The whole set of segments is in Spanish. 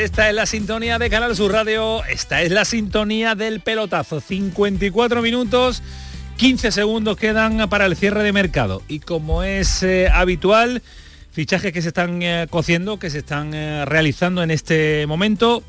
Esta es la sintonía de Canal Sur Radio. Esta es la sintonía del pelotazo. 54 minutos, 15 segundos quedan para el cierre de mercado. Y como es eh, habitual, fichajes que se están eh, cociendo, que se están eh, realizando en este momento,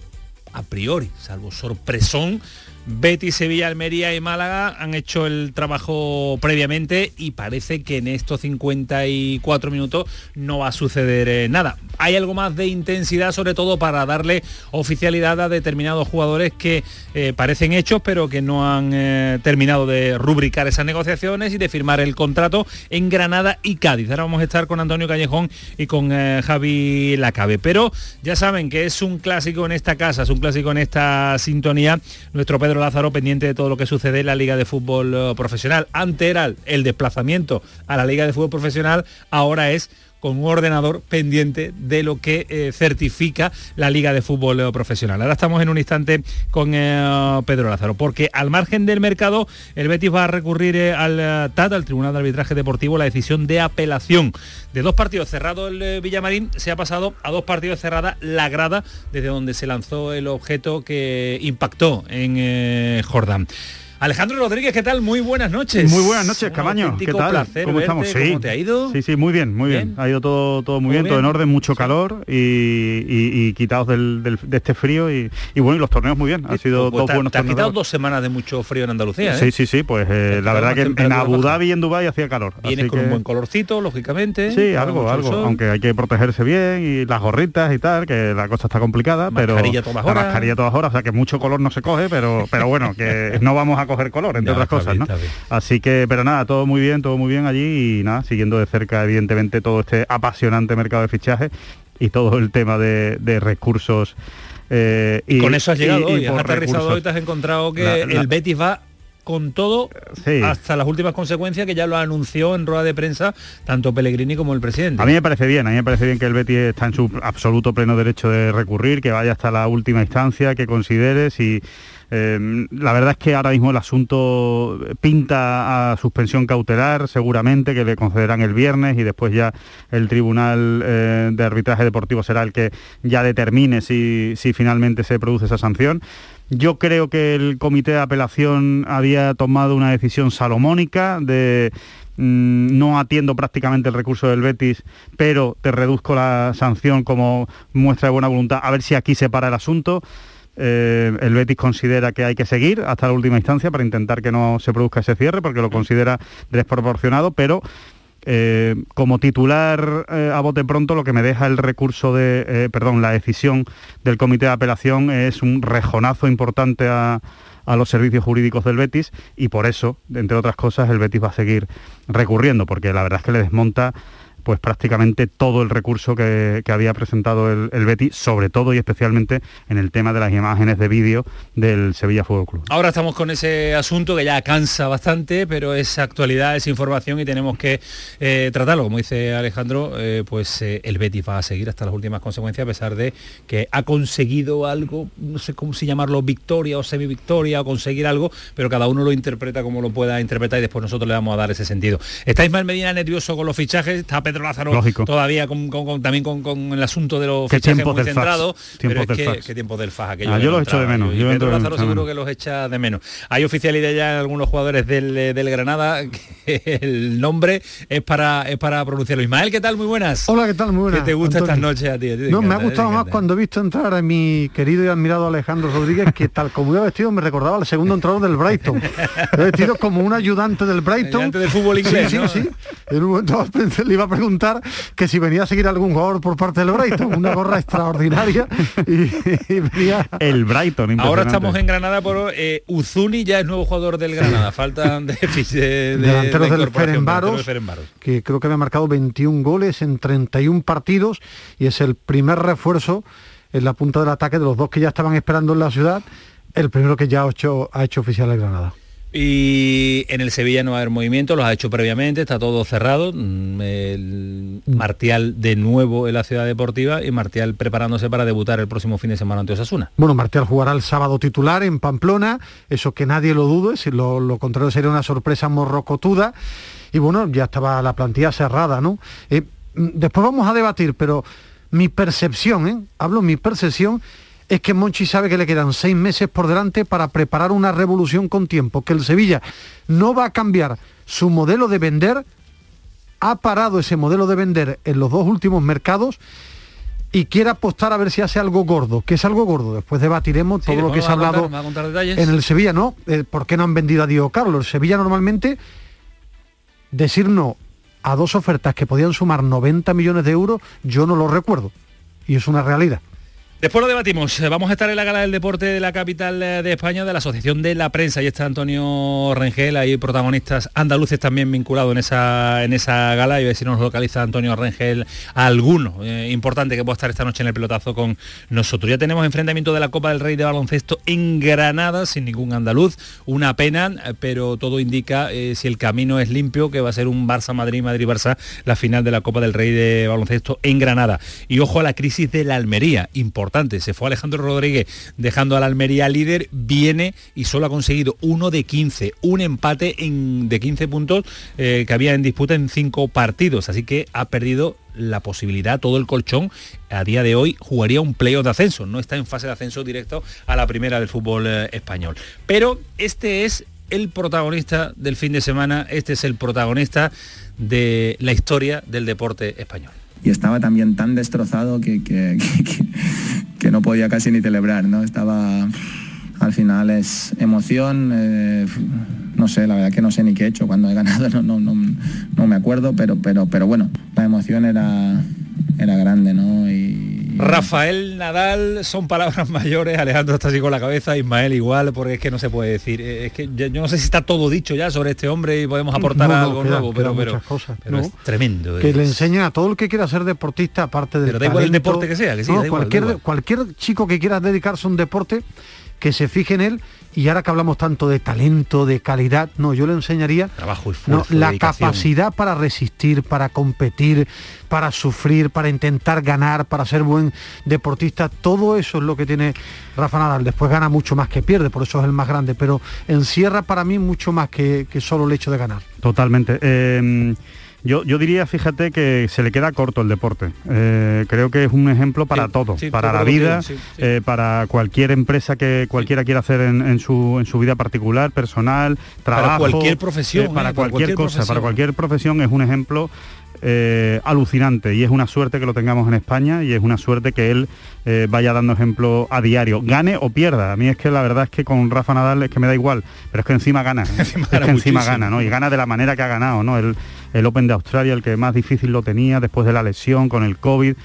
a priori, salvo sorpresón, Betis, Sevilla, Almería y Málaga han hecho el trabajo previamente y parece que en estos 54 minutos no va a suceder eh, nada. Hay algo más de intensidad, sobre todo para darle oficialidad a determinados jugadores que eh, parecen hechos, pero que no han eh, terminado de rubricar esas negociaciones y de firmar el contrato en Granada y Cádiz. Ahora vamos a estar con Antonio Callejón y con Javi Lacabe. Pero ya saben que es un clásico en esta casa, es un clásico en esta sintonía. Nuestro Lázaro pendiente de todo lo que sucede en la Liga de Fútbol eh, Profesional. Antes era el desplazamiento a la Liga de Fútbol Profesional, ahora es con un ordenador pendiente de lo que eh, certifica la Liga de Fútbol eh, Profesional. Ahora estamos en un instante con Pedro Lázaro, porque al margen del mercado, el Betis va a recurrir al TAT, al Tribunal de Arbitraje Deportivo, la decisión de apelación. De dos partidos cerrados el Villamarín, se ha pasado a dos partidos cerradas la grada, desde donde se lanzó el objeto que impactó en Jordán. Alejandro Rodríguez, ¿qué tal? Muy buenas noches. Muy buenas noches, Cabaño. ¿Qué tal? ¿Cómo estamos? Sí. ¿Cómo te ha ido? Sí, sí, muy bien, muy bien. Ha ido todo, todo muy bien, todo en orden, mucho calor y, quitados de este frío y, bueno, y los torneos muy bien. Ha sido pues, dos buenos te quitado dos semanas de mucho frío en Andalucía, ¿eh? Sí, sí, sí, pues eh, la verdad que en Abu Dhabi y en Dubái hacía calor. Vienes con un buen colorcito, lógicamente. Sí, algo, algo. Aunque hay que protegerse bien y las gorritas y tal, que la cosa está complicada, pero... Mascarilla todas horas. mascarilla todas horas, o sea que mucho color no se coge, pero, pero bueno, que no vamos a coger color, entre otras cosas, ¿no? Así que, pero nada, todo muy bien, todo muy bien allí y nada, siguiendo de cerca evidentemente todo este apasionante mercado de fichaje y todo el tema de, recursos. Eh, y, con eso has llegado hoy, has aterrizado hoy, te has encontrado que el Betis va con todo hasta las últimas consecuencias que ya lo anunció en rueda de prensa tanto Pellegrini como el presidente. A mí me parece bien, a mí me parece bien que el Betis está en su absoluto pleno derecho de recurrir, que vaya hasta la última instancia, que considere si Em, la verdad es que ahora mismo el asunto pinta a suspensión cautelar, seguramente que le concederán el viernes y después ya el Tribunal eh, de Arbitraje Deportivo será el que ya determine si, finalmente se produce esa sanción. Yo creo que el comité de apelación había tomado una decisión salomónica de mm, no atiendo prácticamente el recurso del Betis, pero te reduzco la sanción como muestra de buena voluntad, a ver si aquí se para el asunto. Eh, el Betis considera que hay que seguir hasta la última instancia para intentar que no se produzca ese cierre, porque lo considera desproporcionado, pero eh, como titular eh, a bote pronto lo que me deja el recurso de, perdón, la decisión del comité de apelación es un rejonazo importante a, a los servicios jurídicos del Betis y por eso, entre otras cosas, el Betis va a seguir recurriendo, porque la verdad es que le desmonta pues prácticamente todo el recurso que, había presentado el, el, sobre todo y especialmente en el tema de las imágenes de vídeo del Sevilla Fútbol Club. Ahora estamos con ese asunto que ya cansa bastante, pero es actualidad, es información y tenemos que eh, tratarlo. Como dice Alejandro, eh, pues eh, el Betis va a seguir hasta las últimas consecuencias, a pesar de que ha conseguido algo, no sé cómo si llamarlo, victoria o semi-victoria, o conseguir algo, pero cada uno lo interpreta como lo pueda interpretar y después nosotros le vamos a dar ese sentido. Está Ismael Medina nervioso con los fichajes, está Pedro Lázaro todavía también con, el asunto de los fichajes muy centrado, pero es que, qué tiempo del FAS ah, yo los echo de menos. Yo Pedro Lázaro seguro que los echa de menos. Hay oficialidad ya en algunos jugadores del, Granada que el nombre es para es para pronunciarlo. Ismael, ¿qué tal? Muy buenas. Hola, ¿qué tal? Muy buenas. ¿Qué te gusta estas noches a ti? no, me ha gustado más cuando he visto entrar a mi querido y admirado Alejandro Rodríguez, que tal como iba vestido me recordaba al segundo entrenador del Brighton. He vestido como un ayudante del Brighton. Ayudante del fútbol inglés, Sí, sí, sí. En un momento le iba a preguntar que si venía a seguir algún jugador por parte del Brighton, una gorra extraordinaria y, venía... El Brighton, Ahora estamos en Granada por eh, Uzuni ya es nuevo jugador del Granada, faltan de, de, delanteros del Ferenbaros, que creo que había marcado 21 goles en 31 partidos y es el primer refuerzo en la punta del ataque de los dos que ya estaban esperando en la ciudad, el primero que ya ha hecho, ha hecho oficial el Granada. Y en el Sevilla no va a haber movimiento, los ha hecho previamente, está todo cerrado. Mm, Martial de nuevo en la ciudad deportiva y Martial preparándose para debutar el próximo fin de semana ante Osasuna. Bueno, Martial jugará el sábado titular en Pamplona, eso que nadie lo dude, si lo, contrario sería una sorpresa morrocotuda. Y bueno, ya estaba la plantilla cerrada, ¿no? Eh, mm, después vamos a debatir, pero mi percepción, ¿eh? hablo mi percepción, es que Monchi sabe que le quedan seis meses por delante para preparar una revolución con tiempo, que el Sevilla no va a cambiar su modelo de vender, ha parado ese modelo de vender en los dos últimos mercados y quiere apostar a ver si hace algo gordo. que es algo gordo? Después debatiremos todo lo que se ha hablado en el Sevilla, ¿no? Eh, ¿Por qué no han vendido a Diego Carlos? El Sevilla normalmente decir no a dos ofertas que podían sumar 90 millones de euros, yo no lo recuerdo. Y es una realidad. Después lo debatimos. Eh, vamos a estar en la gala del deporte de la capital eh, de España, de la Asociación de la Prensa. Ahí está Antonio Rengel, hay protagonistas andaluces también vinculados en esa, en esa gala. Y a ver si nos localiza Antonio Rengel alguno eh, importante que pueda estar esta noche en el pelotazo con nosotros. Ya tenemos enfrentamiento de la Copa del Rey de Baloncesto en Granada, sin ningún andaluz. Una pena, pero todo indica, si el camino es limpio, que va a ser un Barça-Madrid, Madrid-Barça, la final de la Copa del Rey de Baloncesto en Granada. Y ojo a la crisis de la Almería, importante se fue Alejandro Rodríguez dejando a la Almería líder, viene y solo ha conseguido uno de 15, un empate de 15 puntos eh, que había en disputa en cinco partidos. Así que ha perdido la posibilidad, todo el colchón, a día de hoy jugaría un playoff de ascenso, no está en fase de ascenso directo a la primera del fútbol eh, español. Pero este es el protagonista del fin de semana, este es el protagonista de la historia del deporte español y estaba también tan destrozado que, que, que, no podía casi ni celebrar, ¿no? Estaba, al final es emoción, eh, no sé, la verdad que no sé ni qué he hecho cuando he ganado, no, no, no, no me acuerdo, pero, pero, pero bueno, la emoción era, era grande, ¿no? Y, Rafael Nadal son palabras mayores, Alejandro está así con la cabeza, Ismael igual, porque es que no se puede decir. Eh, es que yo, no sé si está todo dicho ya sobre este hombre y podemos aportar algo nuevo, pero, pero, cosas, es tremendo. Que le enseña a todo el que quiera ser deportista, aparte del Pero da igual el deporte que sea, que sí, cualquier, cualquier chico que quiera dedicarse a un deporte, que se fije en él y ahora que hablamos tanto de talento, de calidad, no, yo le enseñaría Trabajo y la capacidad para resistir, para competir, para sufrir, para intentar ganar, para ser buen deportista, todo eso es lo que tiene Rafa Nadal. Después gana mucho más que pierde, por eso es el más grande, pero encierra para mí mucho más que, que solo el hecho de ganar. Totalmente. Eh, yo, diría, fíjate, que se le queda corto el deporte. Eh, creo que es un ejemplo para todo, para la vida, eh, para cualquier empresa que cualquiera quiera hacer en, su, en su vida particular, personal, trabajo. Para cualquier profesión. Eh, para, cualquier, cosa, para cualquier profesión es un ejemplo alucinante y es una suerte que lo tengamos en España y es una suerte que él vaya dando ejemplo a diario, gane o pierda. A mí es que la verdad es que con Rafa Nadal es que me da igual, pero es que encima gana, es que encima gana, ¿no? Y gana de la manera que ha ganado, ¿no? Él, el Open de Australia, el que más difícil lo tenía después de la lesión con el COVID.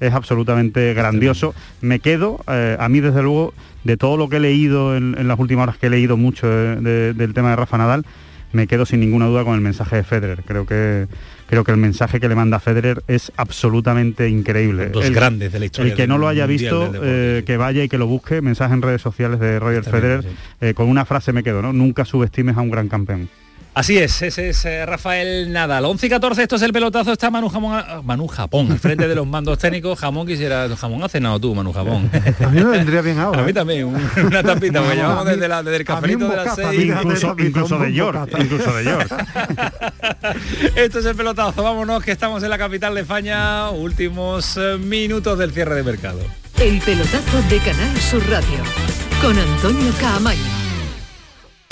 Es absolutamente grandioso. Me quedo, eh, a mí desde luego, de todo lo que he leído en, las últimas horas que he leído mucho del tema de Rafa Nadal, me quedo sin ninguna duda con el mensaje de Federer. Creo que creo que el mensaje que le manda Federer es absolutamente increíble. Dos grandes de la historia. El que no lo haya visto, eh, que vaya y que lo busque, mensaje en redes sociales de Roger Federer, eh, con una frase me quedo, ¿no? Nunca subestimes a un gran campeón. Así es, ese es eh, Rafael Nadal. 11 y 14, esto es el pelotazo, está Manu Jamón, Manu Japón, al frente de los mandos técnicos. Jamón quisiera, jamón ha cenado tú, Manu Japón. A mí me vendría bien ahora. A mí ¿eh? también, una tapita, me llamamos desde, la, desde el cafelito de las 6. Incluso, incluso de York, incluso de York. esto es el pelotazo, vámonos que estamos en la capital de España, últimos eh, minutos del cierre de mercado. El pelotazo de Canal Sur Radio, con Antonio Caamaño.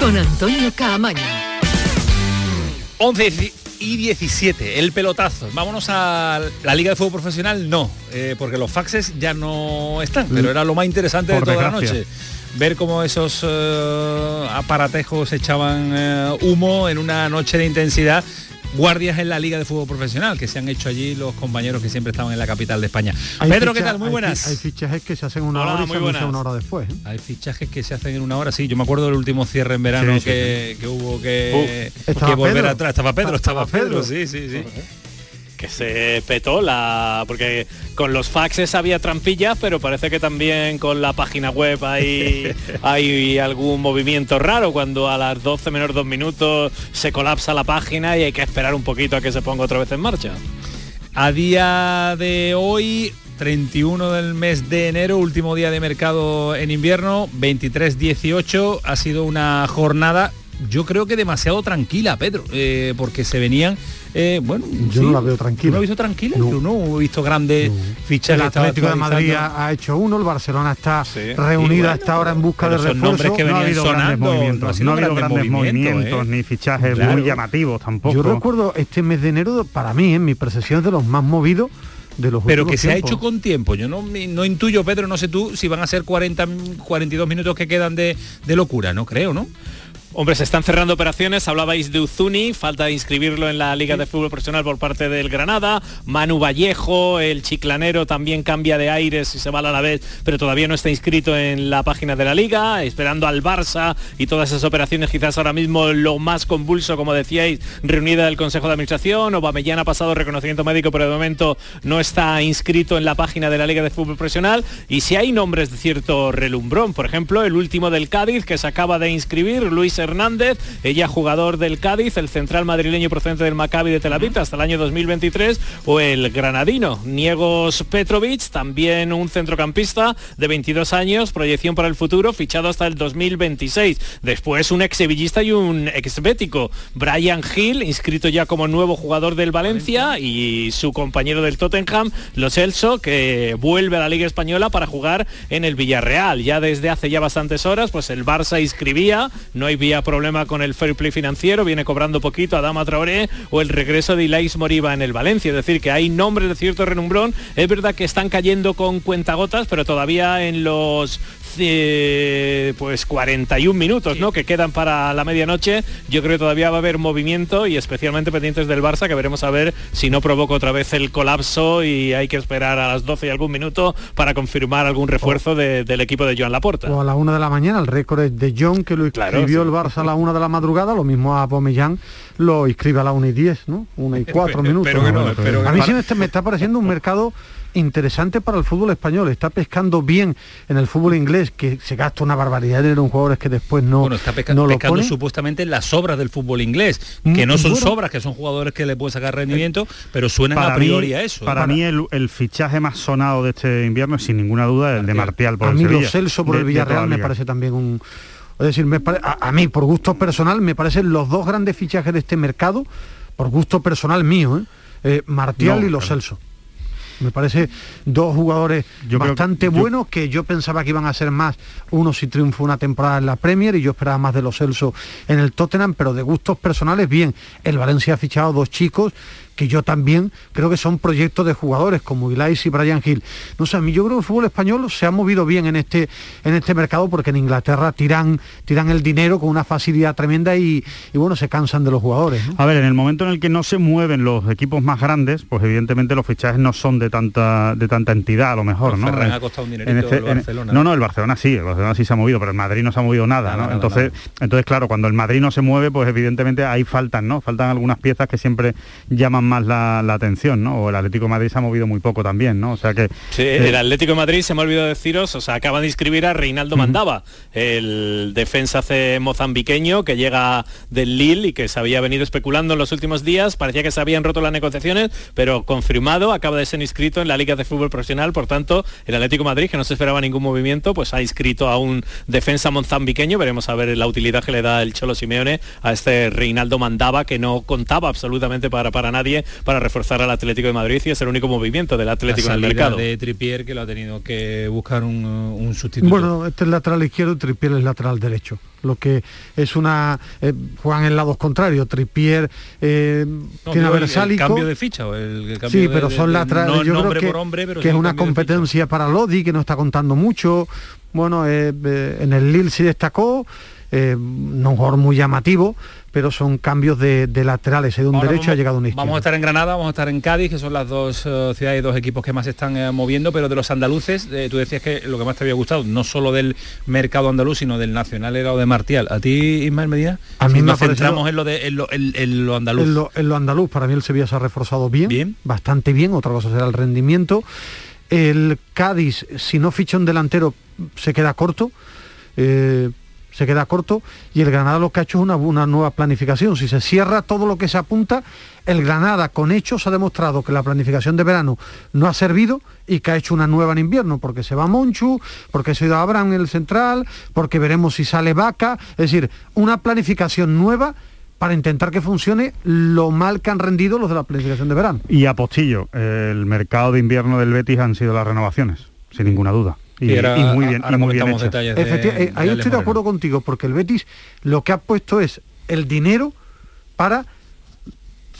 con Antonio Caamaño. 11 y 17, el pelotazo. Vámonos a la Liga de Fútbol Profesional, no, eh, porque los faxes ya no están, pero era lo más interesante Por de toda desgracia. la noche. Ver cómo esos eh, aparatejos echaban eh, humo en una noche de intensidad. Guardias en la Liga de Fútbol Profesional, que se han hecho allí los compañeros que siempre estaban en la capital de España. Hay Pedro, ¿qué ficha- tal? Muy buenas. Hay, fichajes que se hacen una Hola, hora y muy se buenas. una hora después. ¿eh? Hay fichajes que se hacen en una hora, sí. Yo me acuerdo del último cierre en verano Sí, sí, que, que hubo que, Uh, que volver Pedro. atrás. Estaba Pedro, estaba, Estaba Pedro, Pedro. sí, sí, sí. Que se petó la porque con los faxes había trampillas pero parece que también con la página web hay hay algún movimiento raro. Cuando a las 12 menos dos minutos se colapsa la página y hay que esperar un poquito a que se ponga otra vez en marcha. A día de hoy, 31 del mes de enero, último día de mercado en invierno, 23-18, ha sido una jornada, yo creo que demasiado tranquila, Pedro, eh, porque se venían, eh, bueno, Yo sí. no la veo ¿Tú tranquila. ¿No has visto tranquila? No. Yo no he visto grandes fichajes. El estaba Atlético de Madrid ha, hecho uno, el Barcelona está Sí. reunido bueno, esta hora en busca de pero son refuerzo. nombres que no ha habido grandes sonando, no ha movimientos, no ha habido grandes grandes movimientos, movimientos, ¿eh? ni fichajes Claro. muy llamativos tampoco. Yo recuerdo este mes de enero, para mí, en mi percepción, es de los más movidos de los Pero que se ha hecho con tiempo. Yo no, no intuyo, Pedro, no sé tú, si van a ser 40, 42 minutos que quedan de, de locura, no creo, ¿no? Hombre, se están cerrando operaciones, hablabais de Uzuni, falta inscribirlo en la Liga de Fútbol Profesional por parte del Granada, Manu Vallejo, el chiclanero también cambia de aires y se va a la vez, pero todavía no está inscrito en la página de la Liga, esperando al Barça y todas esas operaciones quizás ahora mismo lo más convulso, como decíais, reunida del Consejo de Administración, Obamellán ha pasado reconocimiento médico, pero de momento no está inscrito en la página de la Liga de Fútbol Profesional. Y si hay nombres de cierto relumbrón, por ejemplo, el último del Cádiz que se acaba de inscribir, Luis ella jugador del Cádiz, el central madrileño procedente del Maccabi de Tel Aviv hasta el año 2023, o el granadino, Niegos Petrovic, también un centrocampista de 22 años, proyección para el futuro, fichado hasta el 2026. Después un ex sevillista y un ex bético, Brian Hill, inscrito ya como nuevo jugador del Valencia y su compañero del Tottenham, Lo Celso, que vuelve a la Liga Española para jugar en el Villarreal. Ya desde hace ya bastantes horas, pues el Barça inscribía, no problema con el fair play financiero, viene cobrando poquito a Dama Traoré o el regreso de Ilais Moriba en el Valencia. Es decir, que hay nombres de cierto renumbrón. Es verdad que están cayendo con cuentagotas, pero todavía en los eh, pues 41 minutos, ¿no? Que quedan para la medianoche. Yo creo que todavía va a haber movimiento y especialmente pendientes del Barça, que veremos a ver si no provoca otra vez el colapso y hay que esperar a las 12 y algún minuto para confirmar algún refuerzo de- del equipo de Joan Laporta. O a la una de la mañana, el récord es de John, que lo escribió sí. el Barça a la una de la madrugada, lo mismo a Pomellán lo inscribe a la una y diez, ¿no? Una y cuatro minutos. No, que a mí sí me está, me está pareciendo un mercado interesante para el fútbol español. Está pescando bien en el fútbol inglés, que se gasta una barbaridad en jugadores que después no, Bueno, está pesca- no lo pescando ponen. supuestamente las sobras del fútbol inglés, que Mm, no son bueno. sobras, que son jugadores que le pueden sacar rendimiento, pero suenan Para a priori mí- a eso. Para, mí el, el fichaje más sonado de este invierno es sin ninguna duda el de Martial por a el mí Sevilla, los Celso por de- el Villarreal la me parece también un es decir me pare- a, a mí por gusto personal me parecen los dos grandes fichajes de este mercado por gusto personal mío ¿eh? Eh, Martial No, y los claro. Me parece dos jugadores Yo bastante yo- buenos que yo pensaba que iban a ser más uno si triunfó una temporada en la Premier y yo esperaba más de los Celso en el Tottenham pero de gustos personales bien el Valencia ha fichado dos chicos que yo también creo que son proyectos de jugadores como Ilais y Brian Hill. No sé, a mí yo creo que el fútbol español se ha movido bien en este, en este mercado porque en Inglaterra tiran, tiran el dinero con una facilidad tremenda y, y bueno, se cansan de los jugadores. ¿no? A ver, en el momento en el que no se mueven los equipos más grandes, pues evidentemente los fichajes no son de tanta de tanta entidad a lo mejor, ¿no? Ferran ha costado un en dinerito el en- Barcelona. no, no, el Barcelona sí, el Barcelona sí se ha movido, pero el Madrid no se ha movido nada, Nada, ¿no? nada, entonces, nada. entonces claro, cuando el Madrid no se mueve, pues evidentemente ahí faltan, ¿no? Faltan algunas piezas que siempre llaman más la, la atención, ¿no? O el Atlético de Madrid se ha movido muy poco también, ¿no? O sea que Sí, eh, el Atlético de Madrid, se me ha olvidado deciros, o sea, acaban de inscribir a Reinaldo Mandaba, el defensa mozambiqueño que llega del Lille y que se había venido especulando en los últimos días, parecía que se habían roto las negociaciones, pero confirmado, acaba de ser inscrito en la Liga de Fútbol Profesional, por tanto, el Atlético de Madrid, que no se esperaba ningún movimiento, pues ha inscrito a un defensa mozambiqueño, veremos a ver la utilidad que le da el Cholo Simeone a este Reinaldo Mandaba, que no contaba absolutamente para, para nadie para reforzar al Atlético de Madrid y es el único movimiento del Atlético la en el mercado. de Tripier que lo ha tenido que buscar un, un sustituto. Bueno, este es lateral izquierdo y Tripier es lateral derecho. Lo que es una... eh, juegan en lados contrarios. Tripier eh, No, tiene a Versálico. el cambio de ficha o el, el cambio Sí, pero de- son laterales. no yo creo que, hombre, que es un una competencia para Lodi, que no está contando mucho. Bueno, eh, eh, en el Lille sí destacó, eh, no un jugador muy llamativo, pero son cambios de, de laterales. De un Ahora derecho vamos- ha llegado un izquierdo. Vamos a estar en Granada, vamos a estar en Cádiz, que son las dos eh, ciudades y dos equipos que más se están eh, moviendo, pero de los andaluces, eh, tú decías que lo que más te había gustado, no solo del mercado andaluz, sino del nacional era lo de Martial. ¿A ti, Ismael Medina? A mí Si me nos centramos en lo, de, en lo, en- en lo andaluz. En lo, en lo andaluz, para mí el Sevilla se ha reforzado bien, bastante bien, otra cosa será el rendimiento. El Cádiz, si no ficha un delantero, se queda corto. eh, se queda corto y el Granada lo que ha hecho es una, una nueva planificación. Si se cierra todo lo que se apunta, el Granada con hechos ha demostrado que la planificación de verano no ha servido y que ha hecho una nueva en invierno, porque se va Monchu, porque se ha ido Abraham en el central, porque veremos si sale Vaca, es decir, una planificación nueva para intentar que funcione lo mal que han rendido los de la planificación de verano. Y a Postillo, el mercado de invierno del Betis han sido las renovaciones, sin ninguna duda. Y, y muy bien, ahora y muy bien de- eh, ahí de estoy de acuerdo contigo, porque el Betis lo que ha puesto es el dinero para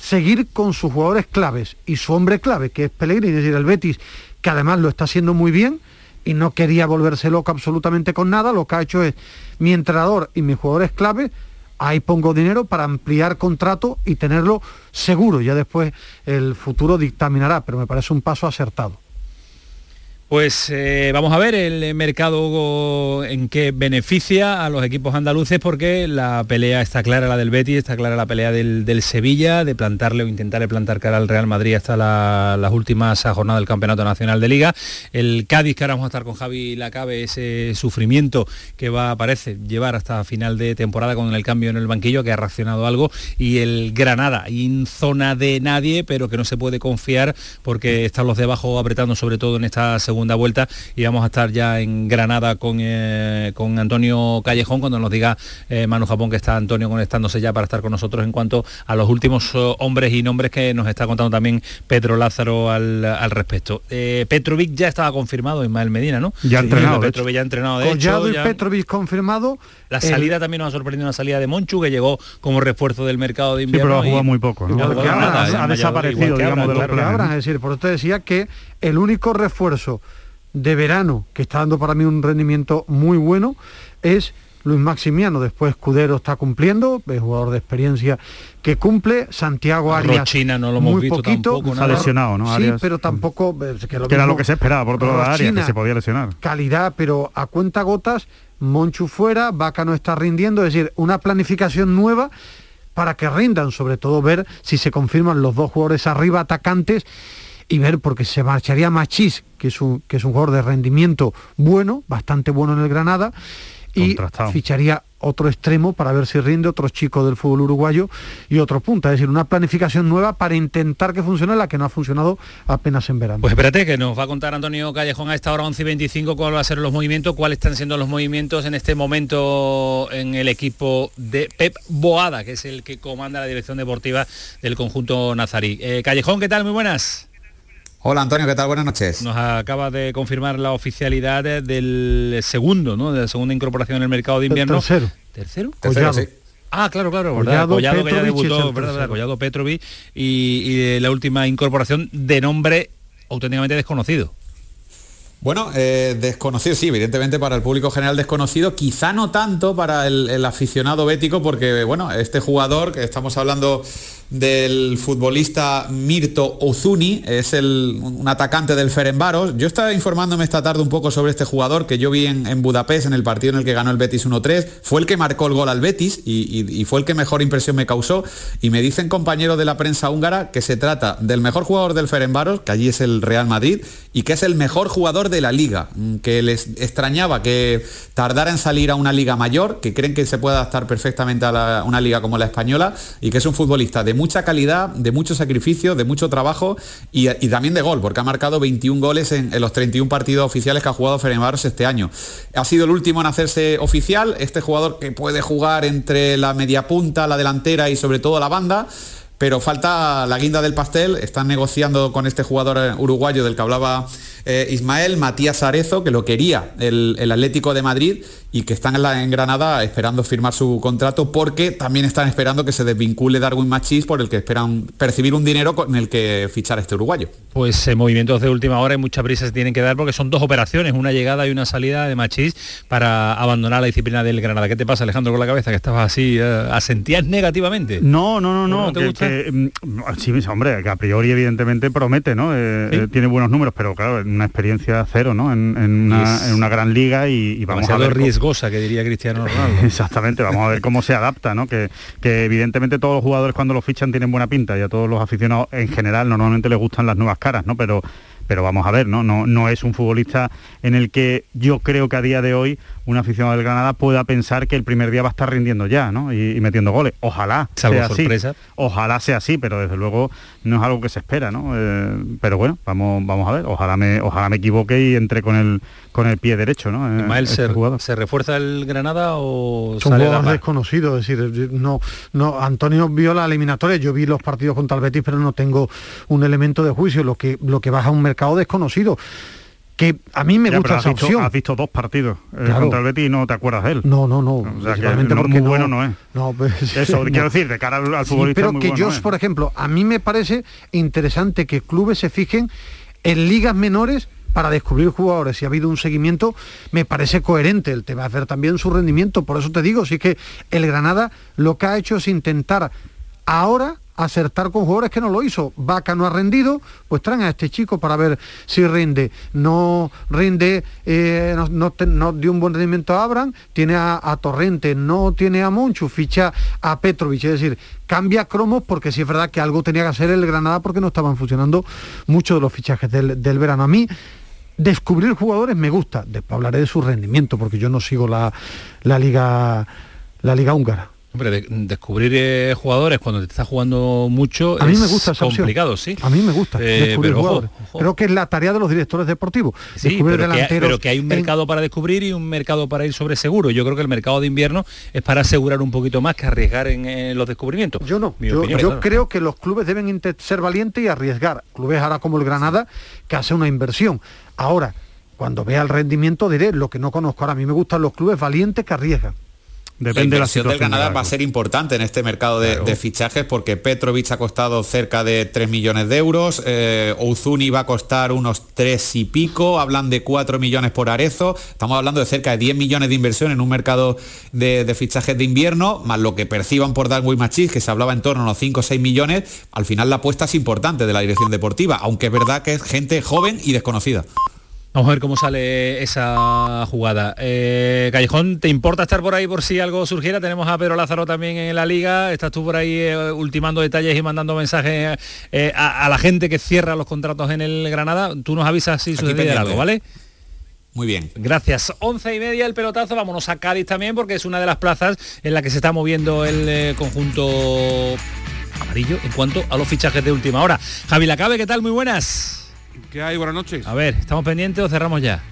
seguir con sus jugadores claves y su hombre clave, que es Pellegrini, es decir, el Betis, que además lo está haciendo muy bien y no quería volverse loco absolutamente con nada, lo que ha hecho es mi entrenador y mis jugadores clave, ahí pongo dinero para ampliar contrato y tenerlo seguro, ya después el futuro dictaminará, pero me parece un paso acertado. Pues eh, vamos a ver el mercado en qué beneficia a los equipos andaluces porque la pelea está clara, la del Betis, está clara la pelea del, Sevilla, de plantarle o intentarle plantar cara al Real Madrid hasta la- las últimas jornadas del Campeonato Nacional de Liga. El Cádiz, que ahora vamos a estar con Javi Lacabe, ese sufrimiento que va, parece, llevar hasta final de temporada con el cambio en el banquillo, que ha reaccionado algo, y el Granada, en zona de nadie, pero que no se puede confiar porque están los de abajo apretando sobre todo en esta segunda vuelta y vamos a estar ya en Granada con, eh, con Antonio Callejón cuando nos diga eh, Manu Japón que está Antonio conectándose ya para estar con nosotros en cuanto a los últimos eh, hombres y nombres que nos está contando también Pedro Lázaro al, al respecto. Eh, Petrovic ya estaba confirmado, Ismael Medina, ¿no? Ya ha entrenado, de Petrovic ya ha entrenado, de Collado hecho. y ya- Petrovic confirmado. La El- salida también nos ha sorprendido una salida de Monchu que llegó como refuerzo del mercado de Sí, invierno. pero ha jugado y- muy poco, ¿no? ha desaparecido, que digamos, de los claro. que es decir, por eso te decía que el único refuerzo de verano, que está dando para mí un rendimiento muy bueno, es Luis Maximiano, después Escudero está cumpliendo, es jugador de experiencia que cumple, Santiago Arias Rochina no lo hemos muy visto poquito, tampoco, lesionado, ¿no? Sí, pero tampoco eh, que, lo que era lo que se esperaba por otro lado de Arias, que se podía lesionar. calidad, pero a cuenta gotas, Monchu fuera, Vaca no está rindiendo, es decir, una planificación nueva para que rindan, sobre todo ver si se confirman los dos jugadores arriba atacantes y ver porque se marcharía Machís, que es un, que es un jugador de rendimiento bueno, bastante bueno en el Granada, y ficharía otro extremo para ver si rinde otro chico del fútbol uruguayo y otro punta, es decir, una planificación nueva para intentar que funcione la que no ha funcionado apenas en verano. Pues espérate, que nos va a contar Antonio Callejón a esta hora 11 y 25 cuál va a ser los movimientos, cuáles están siendo los movimientos en este momento en el equipo de Pep Boada, que es el que comanda la dirección deportiva del conjunto nazarí. Eh, Callejón, ¿qué tal? Muy buenas. Hola Antonio, ¿qué tal? Buenas noches. Nos acaba de confirmar la oficialidad del segundo, ¿no? De la segunda incorporación en el mercado de El invierno. tercero. ¿Tercero? Tercero, Collado. sí. Ah, claro, claro, ¿verdad? Collado, Collado, que ya debutó, el ¿verdad? tercero. Collado Petrovic y, y de la última incorporación de nombre auténticamente desconocido. Bueno, eh, desconocido, sí, evidentemente para el público general desconocido, quizá no tanto para el, el aficionado bético, porque bueno, este jugador, que estamos hablando del futbolista Mirto Ozuni, es el, un atacante del Ferenbaros. Yo estaba informándome esta tarde un poco sobre este jugador que yo vi en, Budapest, en el partido en el que ganó el Betis 1-3. Fue el que marcó el gol al Betis y fue el que mejor impresión me causó. Y me dicen compañeros de la prensa húngara que se trata del mejor jugador del Ferenbaros, que allí es el Real Madrid, y que es el mejor jugador de la liga, mm, que les extrañaba que tardara en salir a una liga mayor, que creen que se puede adaptar perfectamente a la- una liga como la española, y que es un futbolista de mucha calidad, de mucho sacrificio, de mucho trabajo y, también de gol, porque ha marcado 21 goles en, los 31 partidos oficiales que ha jugado Ferencváros este año. Ha sido el último en hacerse oficial, este jugador que puede jugar entre la media punta, la delantera y sobre todo la banda. Pero falta la guinda del pastel, están negociando con este jugador eh, uruguayo del que hablaba eh, Ismael, Matías Arezo, que lo quería el, el Atlético de Madrid y que están en, la, en Granada esperando firmar su contrato porque también están esperando que se desvincule Darwin Machís por el que esperan percibir un dinero con el que fichar a este uruguayo. Pues eh, movimientos de última hora y mucha prisa se tienen que dar porque son dos operaciones, una llegada y una salida de Machís para abandonar la disciplina del Granada. ¿Qué te pasa, Alejandro, con la cabeza? Que estabas así, eh, asentías negativamente. No, no, no, no. ¿No te que- gusta? que, mm, sí, hombre, que a priori evidentemente promete, ¿no? Eh, ¿Sí? eh, tiene buenos números, pero claro, una experiencia cero, ¿no? En, una, es en una gran liga y, y vamos a ver. cómo- riesgosa, que diría Cristiano Ronaldo. Exactamente, vamos a ver cómo se adapta, ¿no? Que, que evidentemente todos los jugadores cuando los fichan tienen buena pinta y a todos los aficionados en general normalmente les gustan las nuevas caras, ¿no? Pero pero vamos a ver, ¿no? No, no es un futbolista en el que yo creo que a día de hoy un aficionado del Granada pueda pensar que el primer día va a estar rindiendo ya, ¿no? Y, y metiendo goles. Ojalá Salvo sea así. sorpresa. Ojalá sea así, pero desde luego no es algo que se espera, ¿no? Eh, pero bueno, vamos, vamos a ver. Ojalá me, ojalá me equivoque y entre con el con el pie derecho, ¿no? Eh, Ismael, este ¿se, jugador. ¿se refuerza el Granada o Son sale a la jugadores par? desconocidos, es decir, no, no, Antonio vio la eliminatoria, yo vi los partidos contra el Betis, pero no tengo un elemento de juicio, lo que, lo que baja a un mercado desconocido. Que a mí me Ya, gusta esa visto, opción. has visto dos partidos eh, contra el Betis y no te acuerdas de él. No, no, no. O sea, que no- muy bueno no es. No, pues, Eso, no. quiero decir, de cara al, al Sí, futbolista pero muy que bueno yo, es. por ejemplo, a mí me parece interesante que clubes se fijen en ligas menores para descubrir jugadores. Si ha habido un seguimiento, me parece coherente. El tema es ver también su rendimiento. Por eso te digo, sí que el Granada lo que ha hecho es intentar ahora acertar con jugadores que no lo hizo. Vaca no ha rendido, pues traen a este chico para ver si rinde. No rinde, eh, no, dio un buen rendimiento a Abraham, tiene a, a Torrente, no tiene a Monchu, ficha a Petrovic, es decir, cambia cromos porque sí es verdad que algo tenía que hacer el Granada porque no estaban funcionando muchos de los fichajes del, del verano. A mí descubrir jugadores me gusta, después hablaré de su rendimiento porque yo no sigo la, la liga la liga húngara. Hombre, de- descubrir eh, jugadores cuando te está jugando mucho A mí es me gusta esa opción. complicado, sí. A mí me gusta Eh, descubrir pero jugadores. ojo. Creo que es la tarea de los directores deportivos. Sí, descubrir pero que, delanteros pero que hay un en- mercado para descubrir y un mercado para ir sobre seguro. Yo creo que el mercado de invierno es para asegurar un poquito más que arriesgar en los descubrimientos. Yo no. Mi Yo, opinión, yo claro. creo que los clubes deben ser valientes y arriesgar. Clubes ahora como el Granada, que hace una inversión. Ahora, cuando vea el rendimiento diré lo que no conozco. Ahora a mí me gustan los clubes valientes que arriesgan. La Depende de la inversión del situación de Granada va a ser importante en este mercado de, de fichajes porque Petrovic ha costado cerca de 3 millones de euros, eh, Ouzuni va a costar unos 3 y pico, hablan de 4 millones por Arezo, estamos hablando de cerca de 10 millones de inversión en un mercado de, de fichajes de invierno, más lo que perciban por Darwin Machís, que se hablaba en torno a unos 5 o 6 millones, al final la apuesta es importante de la dirección deportiva, aunque es verdad que es gente joven y desconocida. Vamos a ver cómo sale esa jugada. Eh, Callejón, ¿te importa estar por ahí por si algo surgiera? Tenemos a Pedro Lázaro también en la liga. Estás tú por ahí eh, ultimando detalles y mandando mensajes eh, a, a la gente que cierra los contratos en el Granada. Tú nos avisas si sucede algo, ¿vale? Muy bien. Gracias. Once y media el pelotazo. Vámonos a Cádiz también porque es una de las plazas en la que se está moviendo el conjunto amarillo en cuanto a los fichajes de última hora. Javi Lacabe, ¿qué tal? Muy buenas. ¿Qué hay? Buenas noches. A ver, ¿estamos pendientes o cerramos ya?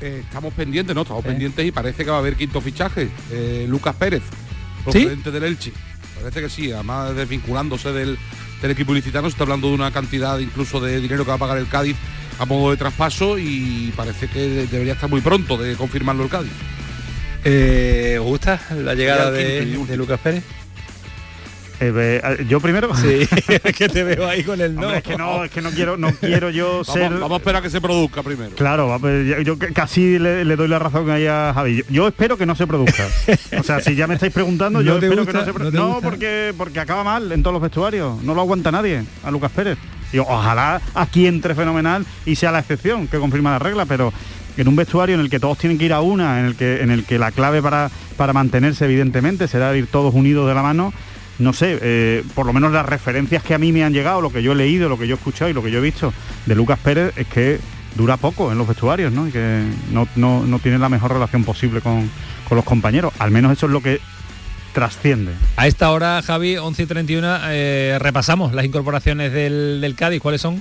Eh, estamos pendientes, ¿no? Estamos Eh. pendientes y parece que va a haber quinto fichaje. Eh, Lucas Pérez, procedente del Elche. Parece que sí, además desvinculándose del, del equipo ilicitano, se está hablando de una cantidad incluso de dinero que va a pagar el Cádiz a modo de traspaso y parece que de- debería estar muy pronto de confirmarlo el Cádiz. ¿Os gusta la llegada de Lucas Pérez? Eh, eh, yo primero. Sí, es que te veo ahí con el no. Hombre, es que no, es que no quiero, no quiero yo ser. vamos a esperar a que se produzca primero. Claro, pues, yo, casi le, le doy la razón ahí a Javi. Yo, yo espero que no se produzca. O sea, si ya me estáis preguntando, yo ¿No espero gusta? que no se ¿No produzca. No, gusta? porque, porque acaba mal en todos los vestuarios. No lo aguanta nadie a Lucas Pérez. Y ojalá aquí entre fenomenal y sea la excepción que confirma la regla, pero en un vestuario en el que todos tienen que ir a una, en el que, en el que la clave para, para mantenerse evidentemente será ir todos unidos de la mano, no sé, eh, por lo menos las referencias que a mí me han llegado, lo que yo he leído, lo que yo he escuchado y lo que yo he visto de Lucas Pérez es que dura poco en los vestuarios, ¿no? Y que no, no, no tiene la mejor relación posible con, con los compañeros. Al menos eso es lo que trasciende. A esta hora, Javi, 11 y 31, eh, repasamos las incorporaciones del, del Cádiz. ¿Cuáles son?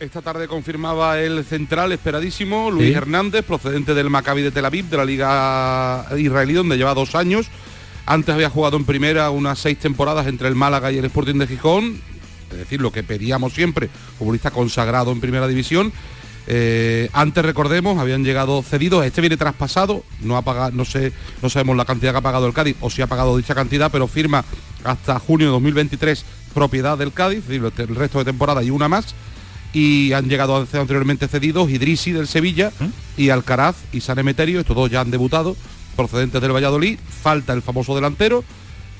Esta tarde confirmaba el central esperadísimo, Luis Sí. Hernández, procedente del Maccabi de Tel Aviv, de la liga israelí, donde lleva dos años. Antes había jugado en primera unas seis temporadas entre el Málaga y el Sporting de Gijón, es decir, lo que pedíamos siempre, futbolista consagrado en primera división. Eh, antes recordemos, habían llegado cedidos, este viene traspasado, no ha pagado, no sé, no sabemos la cantidad que ha pagado el Cádiz o si ha pagado dicha cantidad, pero firma hasta junio de 2023 propiedad del Cádiz, el resto de temporada y una más. Y han llegado anteriormente cedidos Idrisi del Sevilla y Alcaraz y San Emeterio, estos dos ya han debutado, procedentes del Valladolid, falta el famoso delantero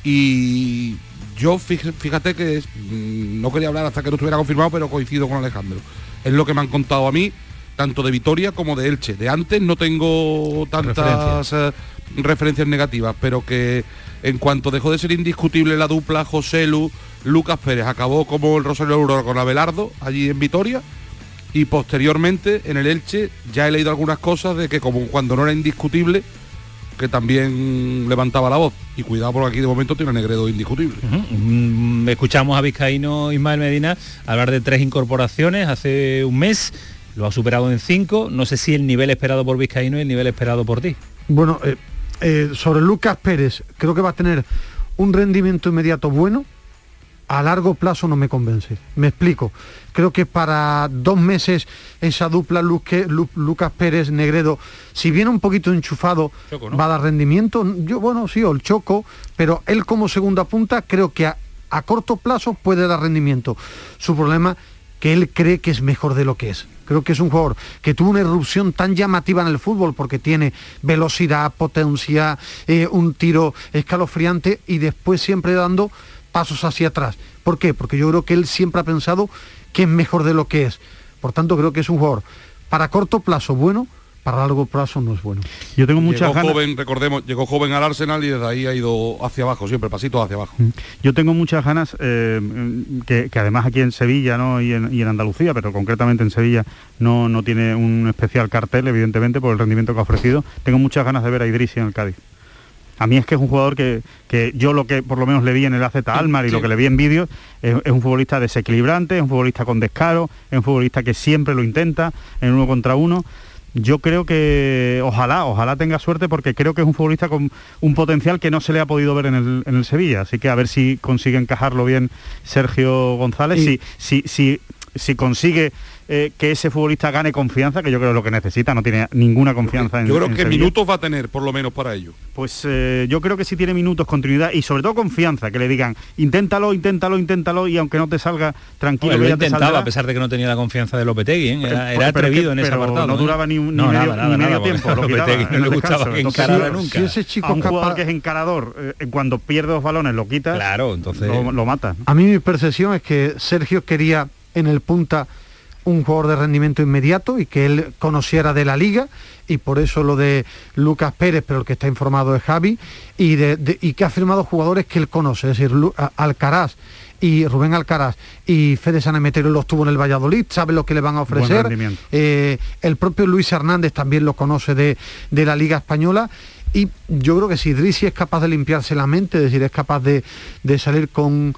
y yo fíjate que es- mm, no quería hablar hasta que no estuviera confirmado, pero coincido con Alejandro. Es lo que me han contado a mí, tanto de Vitoria como de Elche. De antes no tengo tantas eh, referencias negativas, pero que en cuanto dejó de ser indiscutible la dupla José Lu, Lucas Pérez acabó como el Rosario Aurora con Abelardo allí en Vitoria y posteriormente en el Elche ya he leído algunas cosas de que como cuando no era indiscutible que también levantaba la voz y cuidado porque aquí de momento tiene Negredo indiscutible. Mm, Escuchamos a Vizcaíno Ismael Medina hablar de tres incorporaciones hace un mes, lo ha superado en cinco. No sé si el nivel esperado por Vizcaíno y el nivel esperado por ti. Bueno, eh, eh, sobre Lucas Pérez, creo que va a tener un rendimiento inmediato bueno. A largo plazo no me convence. Me explico. Creo que para dos meses esa dupla Luque- Lu- Lucas Pérez Negredo, si viene un poquito enchufado, va a dar rendimiento. Yo, bueno, sí, o el Choco, pero él como segunda punta creo que a, a corto plazo puede dar rendimiento. Su problema que él cree que es mejor de lo que es. Creo que es un jugador que tuvo una irrupción tan llamativa en el fútbol porque tiene velocidad, potencia, eh, un tiro escalofriante y después siempre dando pasos hacia atrás. ¿Por qué? Porque yo creo que él siempre ha pensado que es mejor de lo que es. Por tanto, creo que es un jugador para corto plazo bueno, para largo plazo no es bueno. Yo tengo llegó joven, recordemos, llegó joven al Arsenal y desde ahí ha ido hacia abajo, siempre pasitos hacia abajo. Yo tengo muchas ganas, eh, que, que además aquí en Sevilla ¿no? y, en, y en Andalucía, pero concretamente en Sevilla no, no tiene un especial cartel, evidentemente, por el rendimiento que ha ofrecido. Tengo muchas ganas de ver a Idrissi en el Cádiz. A mí es que es un jugador que, que yo lo que por lo menos le vi en el AZ Almar y lo que le vi en vídeos, es, es un futbolista desequilibrante, es un futbolista con descaro, es un futbolista que siempre lo intenta en uno contra uno. Yo creo que ojalá, ojalá tenga suerte porque creo que es un futbolista con un potencial que no se le ha podido ver en el, en el Sevilla. Así que a ver si consigue encajarlo bien Sergio González, Y- si, si, si, si consigue eh, que ese futbolista gane confianza, que yo creo que es lo que necesita, no tiene ninguna confianza en Yo creo en que Sevilla. minutos va a tener, por lo menos para ello. Pues eh, yo creo que sí tiene minutos, continuidad y sobre todo confianza, que le digan, inténtalo, inténtalo, inténtalo y aunque no te salga, tranquilo, lo ya te intentaba, saldrá. a pesar de que no tenía la confianza de Lopetegui, ¿eh? era, Pero- era pero es que- atrevido en ese pero apartado. no ¿eh? duraba ni ni No, medio- nada, nada, ni medio nada, tiempo, Lopetegui no le gustaba que encarara si- nunca. si ese chico a un jugador que es encarador, eh, cuando pierde dos balones lo quita, claro, entonces lo, lo mata. A mí mi percepción es que Sergio quería en el punta un jugador de rendimiento inmediato y que él conociera de la liga y por eso lo de Lucas Pérez, pero el que está informado es Javi, y, de- de- y que ha firmado jugadores que él conoce, es decir, Alcaraz y Rubén Alcaraz y Fede Sanemeterio los tuvo en el Valladolid, sabe lo que le van a ofrecer. Eh, el propio Luis Hernández también lo conoce de, de la Liga Española. Y yo creo que si Idrissi es capaz de limpiarse la mente, es decir, es capaz de, de salir con,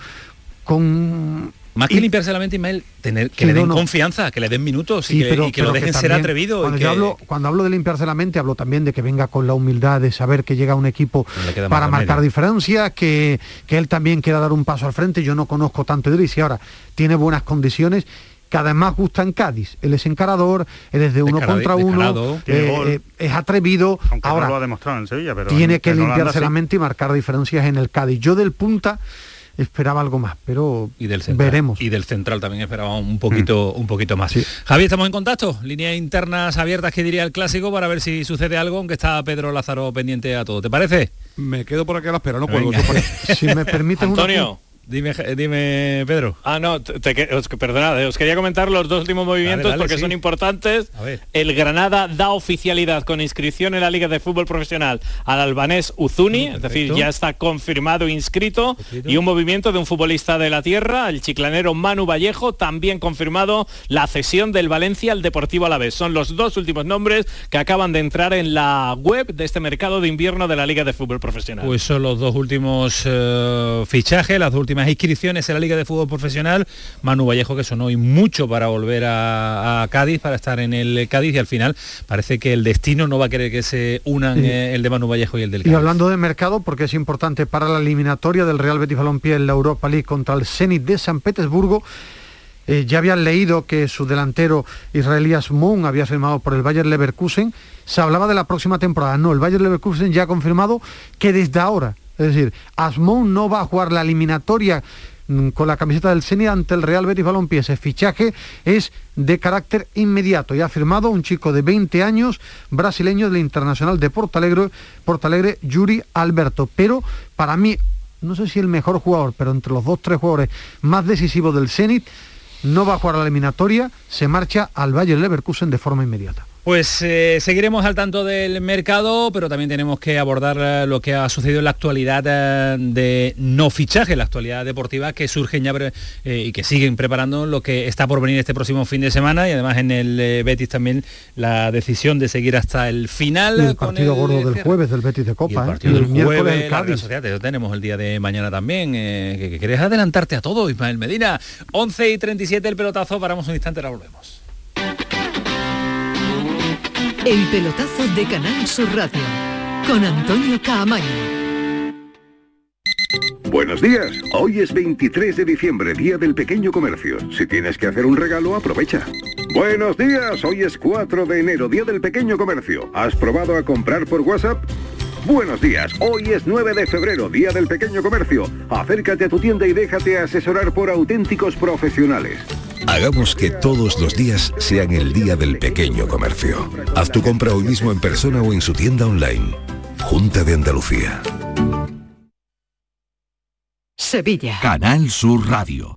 con Más que limpiarse la mente, Ismael, tener, que Sí, le den no, confianza, que le den minutos y que, pero- y que lo pero que dejen ser atrevido. y Cuando, que- yo hablo, cuando hablo de limpiarse la mente, hablo también de que venga con la humildad de saber que llega un equipo para marcar diferencias, que, que él también quiera dar un paso al frente. Yo no conozco tanto Idris y ahora tiene buenas condiciones que además gusta en Cádiz. Él es encarador, él es de uno Descarado- contra uno, eh, eh, es atrevido. Aunque ahora, no lo ha demostrado en Sevilla, pero tiene en- que en Holanda limpiarse sí. la mente y marcar diferencias en el Cádiz. Yo del punta esperaba algo más, pero y del central. veremos. Y del central también esperaba un poquito, un poquito más. Javi, estamos en contacto. Líneas internas abiertas que diría el clásico para ver si sucede algo, aunque está Pedro Lázaro pendiente a todo. ¿Te parece? Me quedo por aquí a la espera, no cuelgo. Si me permites una Antonio. Dime, dime, Pedro. Ah, no, te, te- os, perdonad, eh, os quería comentar los dos últimos movimientos dale, porque sí. son importantes. El Granada da oficialidad con inscripción en la Liga de Fútbol Profesional al albanés Uzuni, es decir, ya está confirmado inscrito, y un movimiento de un futbolista de la tierra, el chiclanero Manu Vallejo, también confirmado la cesión del Valencia al Deportivo Alavés. Son los dos últimos nombres que acaban de entrar en la web de este mercado de invierno de la Liga de Fútbol Profesional. Pues son los dos últimos eh, fichajes, las dos últimas inscripciones en la Liga de Fútbol Profesional. Manu Vallejo que sonó y mucho para volver a, a Cádiz, para estar en el Cádiz y al final parece que el destino no va a querer que se unan Sí. eh, el de Manu Vallejo y el del Y Cádiz. hablando de mercado, porque es importante para la eliminatoria del Real Betis Balompié en la Europa League contra el Zenit de San Petersburgo, eh, ya habían leído que su delantero israelí Asmoun había firmado por el Bayer Leverkusen. Se hablaba de la próxima temporada. No, el Bayer Leverkusen ya ha confirmado que desde ahora, es decir, Asmoun no va a jugar la eliminatoria mm, con la camiseta del Zenit ante el Real Betis Balompié. Ese fichaje es de carácter inmediato y ha firmado un chico de 20 años brasileño del Internacional de Portalegre, Portalegre Yuri Alberto. Pero para mí, no sé si el mejor jugador, pero entre los dos, tres jugadores más decisivos del Zenit, no va a jugar la eliminatoria, se marcha al Bayer Leverkusen de forma inmediata. Pues eh, seguiremos al tanto del mercado, pero también tenemos que abordar eh, lo que ha sucedido en la actualidad eh, de no fichaje, la actualidad deportiva que surgen ya y que siguen preparando lo que está por venir este próximo fin de semana y además en el Betis también la decisión de seguir hasta el final. Y el con partido el gordo del cierre. jueves del Betis de Y el Copa, ¿eh? partido Y el del jueves, el Cádiz. Sociedad, lo tenemos el día de mañana también. que querés adelantarte a todo, Ismael Medina. 11 y 37 el pelotazo, paramos un instante, ahora volvemos. El pelotazo de Canal Sur Radio con Antonio Caamaño. Buenos días. Hoy es 23 de diciembre, Día del Pequeño Comercio. Si tienes que hacer un regalo, aprovecha. Buenos días. Hoy es 4 de enero, Día del Pequeño Comercio. ¿Has probado a comprar por WhatsApp? Buenos días. Hoy es 9 de febrero, Día del Pequeño Comercio. Acércate a tu tienda y déjate asesorar por auténticos profesionales. Hagamos que todos los días sean el día del pequeño comercio. Haz tu compra hoy mismo en persona o en su tienda online. Junta de Andalucía. Sevilla. Canal Sur Radio.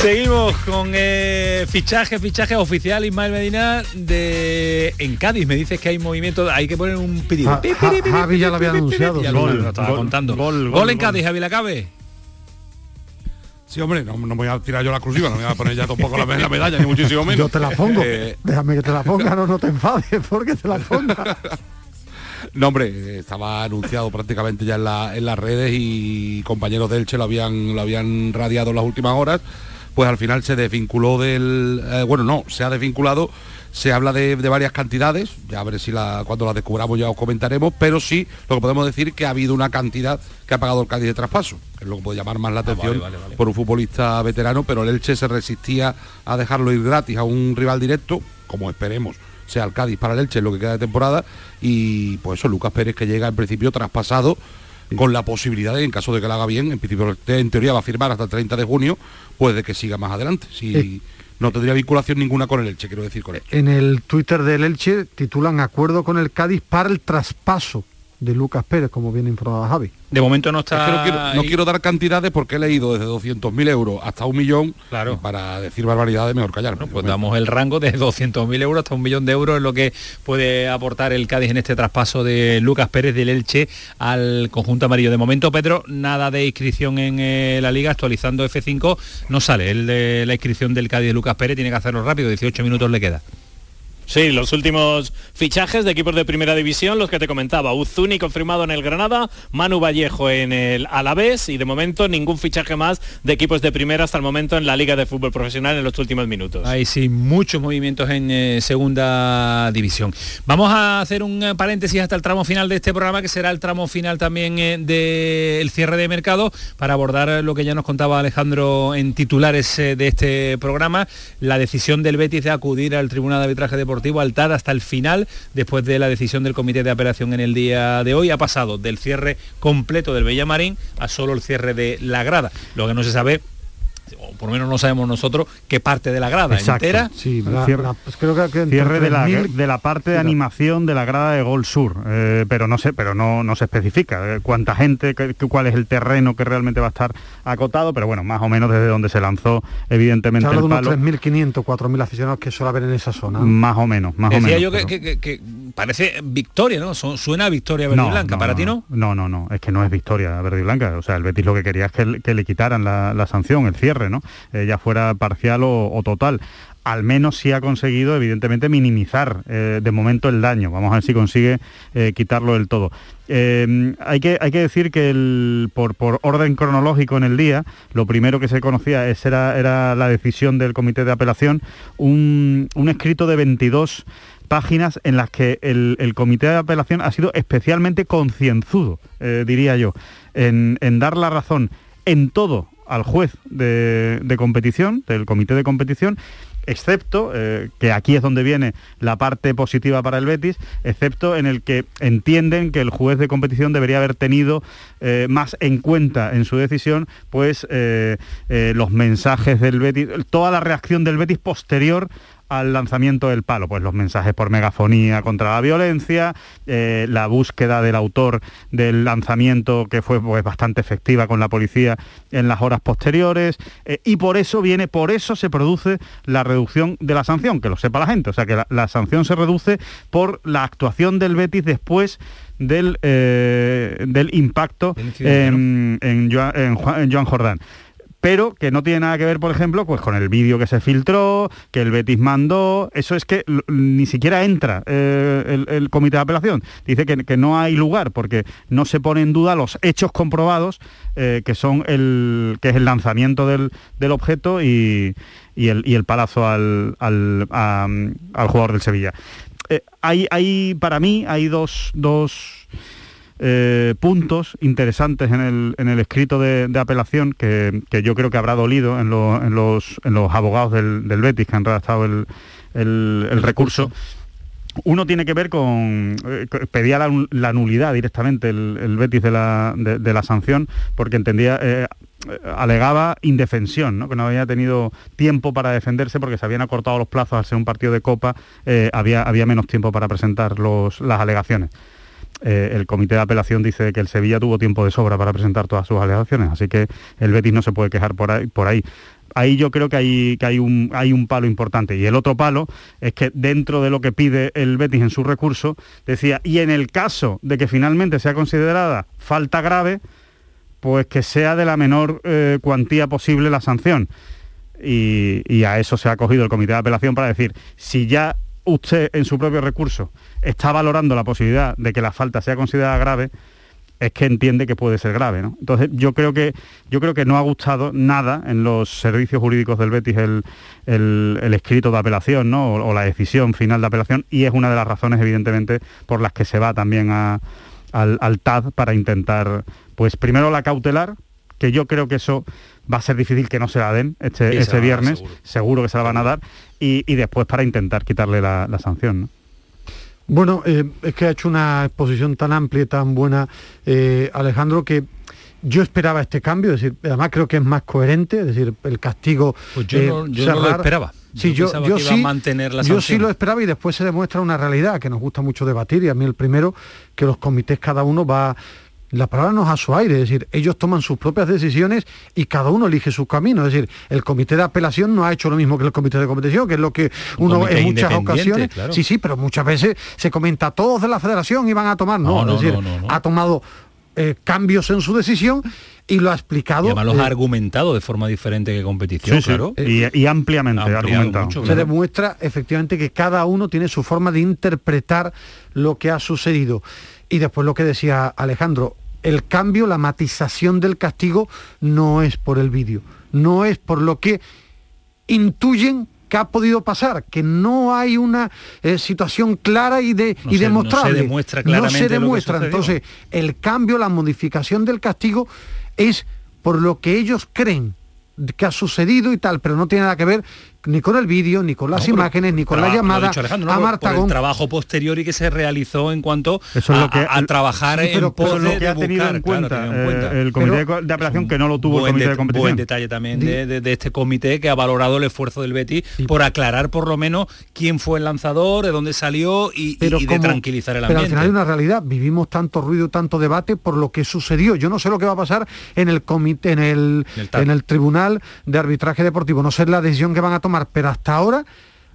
Seguimos con eh, fichaje, fichaje oficial Ismael Medina de en Cádiz. Me dices que hay movimiento, hay que poner un pedido. Ja- Ja- Javi ya lo había anunciado. Ya Gol, lo estaba gol, contando. gol, en. Cádiz, Javi Lacabe. Sí, hombre, no, no voy a tirar yo la exclusiva, no me voy a poner ya tampoco la, la medalla, ni muchísimo menos. Yo te la pongo. Eh, Déjame que te la ponga, no, no te enfades, porque te la ponga. No, hombre, estaba anunciado prácticamente ya en, la- en las redes y compañeros de Elche lo habían, lo habían radiado en las últimas horas. Pues al final se desvinculó del... eh, bueno, no, se ha desvinculado, se habla de, de varias cantidades, ya a ver si la, cuando las descubramos ya os comentaremos, pero sí lo que podemos decir que ha habido una cantidad que ha pagado el Cádiz de traspaso, que es lo que puede llamar más la atención vale, vale. por un futbolista veterano, pero el Elche se resistía a dejarlo ir gratis a un rival directo, como esperemos sea el Cádiz para el Elche en lo que queda de temporada y pues eso, Lucas Pérez que llega en principio traspasado con la posibilidad de, en caso de que lo haga bien, en principio en teoría va a firmar hasta el 30 de junio, pues de que siga más adelante. Si Eh. no tendría vinculación ninguna con el Elche, quiero decir con él. En el Twitter del Elche titulan acuerdo con el Cádiz para el traspaso de Lucas Pérez, como bien informado Javi. De momento no Es está. que no quiero, no dar cantidades porque he leído desde 200.000 euros hasta un millón. Claro. Para decir barbaridades, mejor callar. Pues damos el rango de 200.000 euros hasta un millón de euros es lo que puede aportar el Cádiz en este traspaso de Lucas Pérez del Elche al conjunto amarillo. De momento, Pedro, nada de inscripción en eh, la liga, actualizando F5, no sale. El de la inscripción del Cádiz de Lucas Pérez tiene que hacerlo rápido, 18 minutos le queda. Sí, los últimos fichajes de equipos de primera división, los que te comentaba. Uzuni confirmado en el Granada, Manu Vallejo en el Alavés y de momento ningún fichaje más de equipos de primera hasta el momento en la Liga de Fútbol Profesional en los últimos minutos. Hay sí muchos movimientos en eh, segunda división. Vamos a hacer un eh, paréntesis hasta el tramo final de este programa, que será el tramo final también eh, del cierre de mercado, para abordar lo que ya nos contaba Alejandro en titulares eh, de este programa, la decisión del Betis de acudir al Tribunal de Arbitraje Deportivo al TAR hasta el final, después de la decisión del Comité de Apelación en el día de hoy, ha pasado del cierre completo del Bellamarín a solo el cierre de la grada. Lo que no se sabe o por lo menos no sabemos nosotros qué parte de la grada Exacto. entera Sí, la- Cierre- la- pues creo que, que entre Cierre de la, 3.000 de la parte de animación de la grada de Gol Sur, eh, pero no sé, pero no, no se especifica eh, cuánta gente, qué- qué- cuál es el terreno que realmente va a estar acotado, pero bueno, más o menos desde donde se lanzó Se evidentemente de el unos palo, 3.500, 4.000 aficionados que suele haber en esa zona. más o menos, más o menos. yo que, pero- que- que- que parece victoria, ¿no? Son- suena a victoria verde y blanca. ¿Para ti no? No, no, no, es que no es victoria verde y blanca. O sea, el Betis lo que quería es que, le- que le quitaran la, la sanción, el cierre, ¿no? Eh, ya fuera parcial o, total. Al menos sí ha conseguido, evidentemente, minimizar eh, de momento el daño. Vamos a ver si consigue eh, quitarlo del todo. Eh, hay, que, hay que decir que por, por orden cronológico en el día, lo primero que se conocía es, era, era la decisión del Comité de Apelación, un, un escrito de 22 páginas en las que el, el comité de apelación ha sido especialmente concienzudo, diría yo, en, en dar la razón en todo al juez de, competición, del comité de competición, excepto, eh, que aquí es donde viene la parte positiva para el Betis, excepto en el que entienden que el juez de competición debería haber tenido eh, más en cuenta en su decisión, pues eh, los mensajes del Betis, toda la reacción del Betis posterior al lanzamiento del palo? Pues los mensajes por megafonía contra la violencia, eh, la búsqueda del autor del lanzamiento que fue pues, bastante efectiva con la policía en las horas posteriores eh, y por eso viene, por eso se produce la reducción de la sanción, que lo sepa la gente, o sea que la, la sanción se reduce por la actuación del Betis después del, eh, del impacto en, en Joan- en Juan- en Joan Jordán pero que no tiene nada que ver, por ejemplo, pues con el vídeo que se filtró, que el Betis mandó, eso es que ni siquiera entra eh, el, comité de apelación. Dice que, que no hay lugar porque no se pone en duda los hechos comprobados, eh, que son el que es el lanzamiento del, del objeto y, y el, y el palazo al, al, al jugador del Sevilla. Eh, hay, hay, para mí, hay dos, dos eh, puntos interesantes en el, en el escrito de, apelación que, que yo creo que habrá dolido en, lo- en los, en los abogados del, del Betis que han redactado el, el- recurso. Uno tiene que ver con... eh, pedía la, nu- la nulidad directamente el, Betis de la, de, la sanción porque entendía... eh, alegaba indefensión, ¿no? que no había tenido tiempo para defenderse porque se habían acortado los plazos al ser un partido de Copa, eh, había, había menos tiempo para presentar los, las alegaciones. Eh, el comité de apelación dice que el Sevilla tuvo tiempo de sobra para presentar todas sus alegaciones, así que el Betis no se puede quejar por ahí. Por ahí. Yo creo que hay, que hay, un, hay un palo importante. Y el otro palo es que dentro de lo que pide el Betis en su recurso, decía, y en el caso de que finalmente sea considerada falta grave, pues que sea de la menor eh, cuantía posible la sanción. Y, y a eso se ha acogido el comité de apelación para decir, si ya usted en su propio recurso está valorando la posibilidad de que la falta sea considerada grave, es que entiende que puede ser grave, ¿no? Entonces yo creo que yo creo que no ha gustado nada en los servicios jurídicos del Betis el, el- escrito de apelación, ¿no? O, o la decisión final de apelación y es una de las razones evidentemente por las que se va también a- al, al TAD para intentar, pues primero la cautelar, que yo creo que eso va a ser difícil que no se la den este, Sí, este viernes, seguro. seguro. que se la van a dar, y, y después para intentar quitarle la, la sanción, ¿no? Bueno, eh, es que ha hecho una exposición tan amplia y tan buena, eh, Alejandro, que yo esperaba este cambio, es decir, además creo que es más coherente, es decir, el castigo... Pues yo eh, no- yo no lo esperaba. Sí, Yo yo, pensaba yo que iba a sí, mantener la yo sí lo esperaba y después se demuestra una realidad que nos gusta mucho debatir y a mí el primero, que los comités cada uno va... La palabra no es a su aire, es decir, ellos toman sus propias decisiones y cada uno elige su camino. Es decir, el comité de apelación no ha hecho lo mismo que el comité de competición, que es lo que Un uno en muchas ocasiones... claro. Sí, sí, pero muchas veces se comenta todos de la federación iban a tomar, no, No, no, es decir, no, no, no. ha tomado eh, cambios en su decisión y lo ha explicado. Y además los eh, ha argumentado de forma diferente que competición, Sí, sí. claro. Y, y ampliamente argumentado. mucho, se demuestra efectivamente que cada uno tiene su forma de interpretar lo que ha sucedido. Y después lo que decía Alejandro, el cambio, la matización del castigo no es por el vídeo, no es por lo que intuyen que ha podido pasar, que no hay una eh, situación clara y, de, No y se- no se demostrable. demuestra No claramente se lo que demuestra. Entonces, el cambio, la modificación del castigo es por lo que ellos creen que ha sucedido y tal, pero no tiene nada que ver ni con el vídeo, ni con las No, imágenes, ni con la llamada dicho Alejandro, ¿no? a Marta por el trabajo posterior y que se realizó en cuanto Eso es a, lo que- a- a trabajar Sí, pero- en pos de- que ha tenido buscar, en claro, cuenta, tenido en cuenta. eh, el comité de- de apelación que no lo tuvo el buen comité de competición. Buen detalle también de, de- de este comité que ha valorado el esfuerzo del Betis por aclarar por lo menos quién fue el lanzador, de dónde salió y, y- pero y de como- tranquilizar el Pero al ambiente. final hay una realidad, vivimos tanto ruido, tanto debate por lo que sucedió. Yo no sé lo que va a pasar en el comité, en el, En el en el Tribunal de Arbitraje Deportivo, no sé la decisión que van a tomar, pero hasta ahora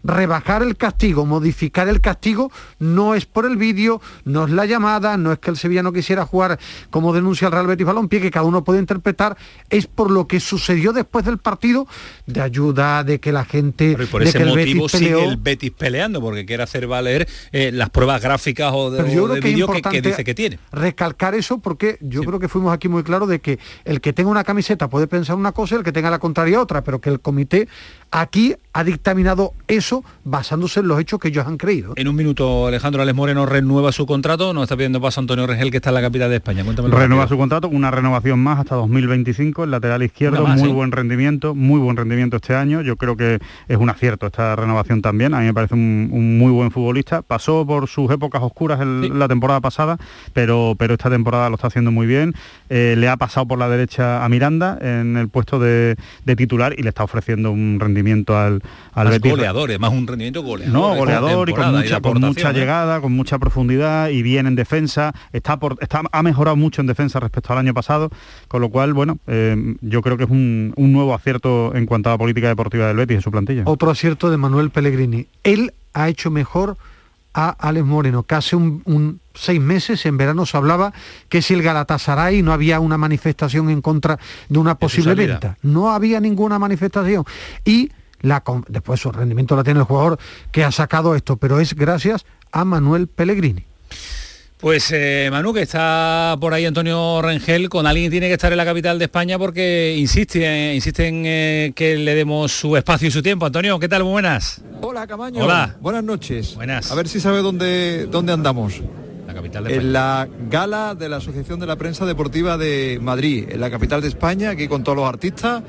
rebajar el castigo, modificar el castigo, no es por el vídeo, no es la llamada, no es que el Sevilla no quisiera jugar como denuncia el Real Betis Balompié, que cada uno puede interpretar, es por lo que sucedió después del partido, de ayuda, de que la gente, Pero y por de ese que el motivo Betis sigue el Betis peleando, porque quiere hacer valer eh, las pruebas gráficas o de, o de que es vídeo que, que importante dice que tiene. recalcar eso porque yo creo que fuimos aquí muy claros de que el que tenga una camiseta puede pensar una cosa y el que tenga la contraria otra, pero que el comité aquí ha dictaminado eso basándose en los hechos que ellos han creído. En un minuto, Alejandro Alex Moreno renueva su contrato. Nos está pidiendo paso Antonio Regel, que está en la capital de España. Renueva rápido. su contrato con una renovación más hasta 2025, el lateral izquierdo, más, muy buen rendimiento, muy buen rendimiento este año. Yo creo que es un acierto esta renovación también. A mí me parece un, un muy buen futbolista. Pasó por sus épocas oscuras el- la temporada pasada, pero, pero esta temporada lo está haciendo muy bien. Eh, le ha pasado por la derecha a Miranda en el puesto de, de titular y le está ofreciendo un rendimiento rendimiento al, al Betis. goleador, más un rendimiento goleador. No, goleador y con mucha, con mucha ¿eh? llegada, con mucha profundidad y bien en defensa. Está, por- está ha mejorado mucho en defensa respecto al año pasado, con lo cual, bueno, eh, yo creo que es un, un nuevo acierto en cuanto a la política deportiva del Betis en su plantilla. Otro acierto de Manuel Pellegrini. Él ha hecho mejor a Alex Moreno, que hace un, un seis meses, en verano se hablaba que si el Galatasaray no había una manifestación en contra de una posible venta. No había ninguna manifestación. Y la, después su rendimiento la tiene el jugador que ha sacado esto, pero es gracias a Manuel Pellegrini. Pues eh, Manu, que está por ahí Antonio Rengel, con alguien que tiene que estar en la capital de España porque insiste, eh, que le demos su espacio y su tiempo. Antonio, ¿qué tal? Muy buenas. Hola Camaño. Hola. Buenas noches. Buenas. A ver si sabe dónde, dónde andamos. La capital de España. En la gala de la Asociación de la Prensa Deportiva de Madrid, en la capital de España, aquí con todos los artistas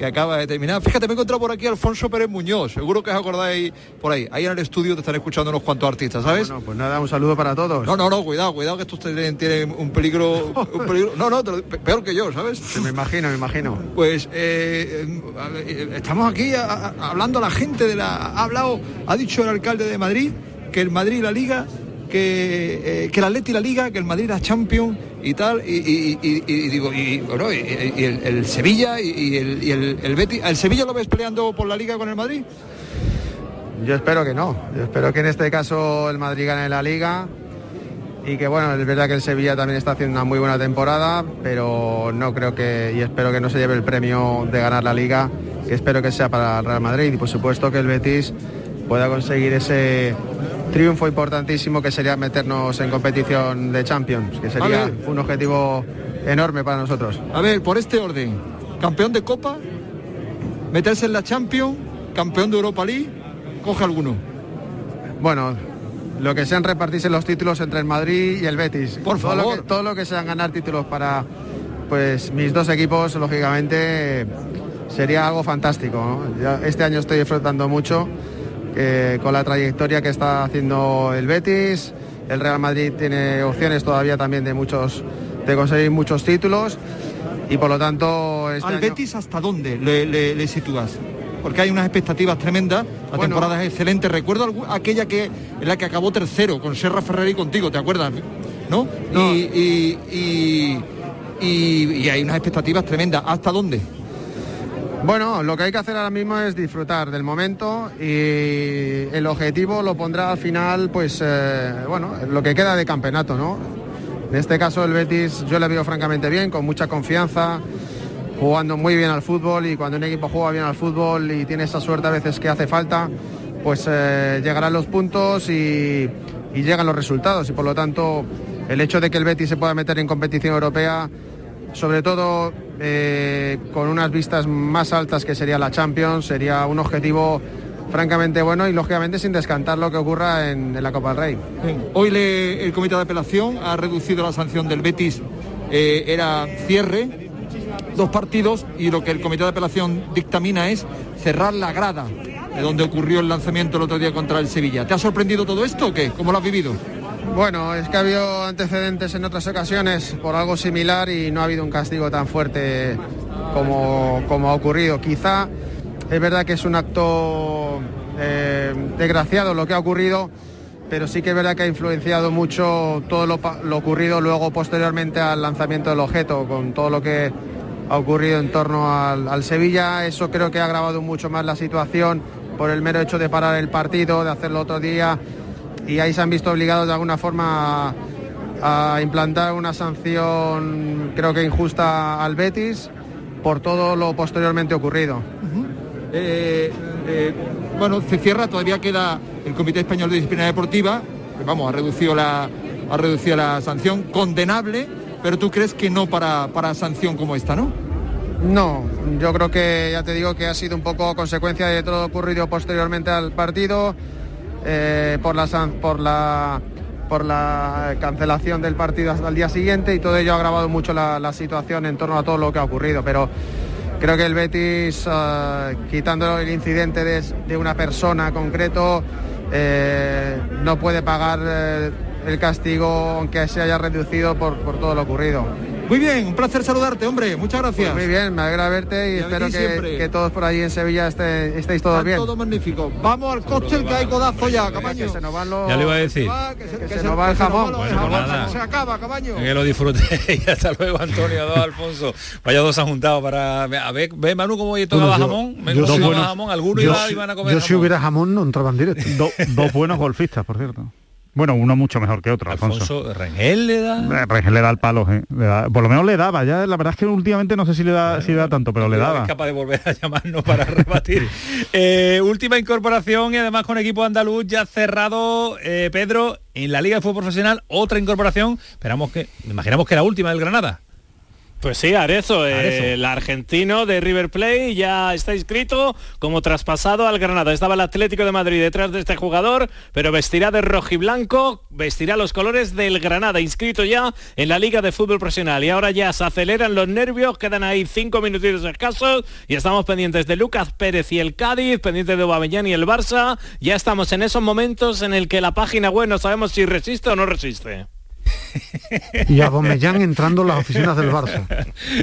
que acaba de terminar. Fíjate, me he encontrado por aquí Alfonso Pérez Muñoz, seguro que os acordáis por ahí. Ahí en el estudio te están escuchando unos cuantos artistas, ¿sabes? Bueno, pues nada, un saludo para todos. No, no, no, cuidado, cuidado que estos tienen, tienen un peligro, un peligro. No, no, lo- peor que yo, ¿sabes? me imagino, me imagino. Pues eh, eh, eh, estamos aquí a- a- hablando a la gente de la. Ha hablado, ha dicho el alcalde de Madrid que el Madrid y la Liga, que, eh, que el Atleti y la Liga, que el Madrid era champion y tal, y, y- y- y- y digo, y, bueno, y, y el, Sevilla y, y el, y el, el Betis. ¿El Sevilla lo ves peleando por la Liga con el Madrid? Yo espero que no. Yo espero que en este caso el Madrid gane la liga y que bueno, es verdad que el Sevilla también está haciendo una muy buena temporada, pero no creo que y espero que no se lleve el premio de ganar la liga, que espero que sea para el Real Madrid y por supuesto que el Betis pueda conseguir ese triunfo importantísimo que sería meternos en competición de Champions, que sería ver. un objetivo enorme para nosotros. A ver, por este orden, campeón de Copa, meterse en la Champions, campeón de Europa League, coge alguno. Bueno, lo que sean repartirse los títulos entre el Madrid y el Betis. Por Todo lo favor. que- todo lo que sean ganar títulos para pues mis dos equipos, lógicamente, sería algo fantástico. este año estoy disfrutando mucho eh, con la trayectoria que está haciendo el Betis. El Real Madrid tiene opciones todavía también de muchos de conseguir muchos títulos y por lo tanto este ¿Al año- Betis hasta dónde le, le- le sitúas? Porque hay unas expectativas tremendas, la Bueno. temporada es excelente. Recuerdo aquella que en la que acabó tercero con Serra Ferreri y contigo, ¿te acuerdas? ¿No? Y- y- y- y hay unas expectativas tremendas. ¿Hasta dónde? Bueno, lo que hay que hacer ahora mismo es disfrutar del momento y el objetivo lo pondrá al final, pues, eh, bueno, lo que queda de campeonato, ¿no? En este caso el Betis yo le veo francamente bien, con mucha confianza, jugando muy bien al fútbol y cuando un equipo juega bien al fútbol y tiene esa suerte a veces que hace falta, pues eh, llegarán los puntos y, y llegan los resultados y por lo tanto el hecho de que el Betis se pueda meter en competición europea sobre todo eh, con unas vistas más altas que sería la Champions, sería un objetivo francamente bueno y lógicamente sin descantar lo que ocurra en, la Copa del Rey. Hoy el comité de apelación ha reducido la sanción del Betis, eh, era cierre, dos partidos, y lo que el comité de apelación dictamina es cerrar la grada de donde ocurrió el lanzamiento el otro día contra el Sevilla. ¿Te ha sorprendido todo esto o qué? ¿Cómo lo has vivido? Bueno, es que ha habido antecedentes en otras ocasiones por algo similar y no ha habido un castigo tan fuerte como, como ha ocurrido. Quizá es verdad que es un acto eh, desgraciado lo que ha ocurrido, pero sí que es verdad que ha influenciado mucho todo lo, ocurrido luego posteriormente al lanzamiento del objeto, con todo lo que ha ocurrido en torno al, al Sevilla. Eso creo que ha agravado mucho más la situación por el mero hecho de parar el partido, de hacerlo otro día y ahí se han visto obligados de alguna forma a, a implantar una sanción creo que injusta al Betis por todo lo posteriormente ocurrido. Eh, eh, bueno, se cierra, todavía queda el Comité Español de Disciplina Deportiva, que, vamos, ha reducido la, ha reducido la sanción, condenable, pero tú crees que no para, para sanción como esta, ¿no? No, yo creo que ya te digo que ha sido un poco consecuencia de todo lo ocurrido posteriormente al partido, eh, por, la, por, la, por la cancelación del partido hasta el día siguiente y todo ello ha agravado mucho la, situación en torno a todo lo que ha ocurrido. Pero creo que el Betis, eh, quitando el incidente de, una persona concreto, eh, no puede pagar el castigo aunque se haya reducido por todo lo ocurrido. Muy bien, un placer saludarte, hombre. Muchas gracias. Muy bien, me alegra verte y, espero que, todos por allí en Sevilla esté- estéis todos Está bien. todo magnífico. Vamos al cóctel que hay codazo ya, Camaño. Que se nos van los... Ya le iba a decir. Que se, que que se se- nos va el jamón. Bueno, el pues jamón, nada. Se acaba, Camaño. Que lo disfrute y hasta luego Antonio, dos Alfonso. Vaya dos han juntado para. A ver, ve Manu cómo hoy tocaba Bueno, jamón. Ve yo sí- jamón. Algunos yo iban a comer Yo si hubiera jamón no entraba en directo. Do- dos buenos golfistas, por cierto. Bueno, uno mucho mejor que otro, Alfonso. Alfonso Rengel le da. Eh, Rengel le da el palo, eh, le da- por lo menos le daba, ya la verdad es que últimamente no sé si le da, si le da tanto, pero le Es daba. capaz de volver a llamarnos para rebatir. Eh, última incorporación y además con equipo andaluz ya cerrado, eh, Pedro, en la Liga de Fútbol Profesional, otra incorporación. Esperamos que, imaginamos que la última del Granada. Pues sí, Arezo, eh, Arezo. el argentino de River Plate ya está inscrito como traspasado al Granada. Estaba el Atlético de Madrid detrás de este jugador, pero vestirá de rojiblanco, vestirá los colores del Granada, inscrito ya en la Liga de Fútbol Profesional. Y ahora ya se aceleran los nervios, quedan ahí cinco minutitos escasos y estamos pendientes de Lucas Pérez y el Cádiz, pendientes de Aubameyang y el Barça. Ya estamos en esos momentos en el que la página web no sabemos si resiste o no resiste. Y a Aubameyang entrando en las oficinas del Barça.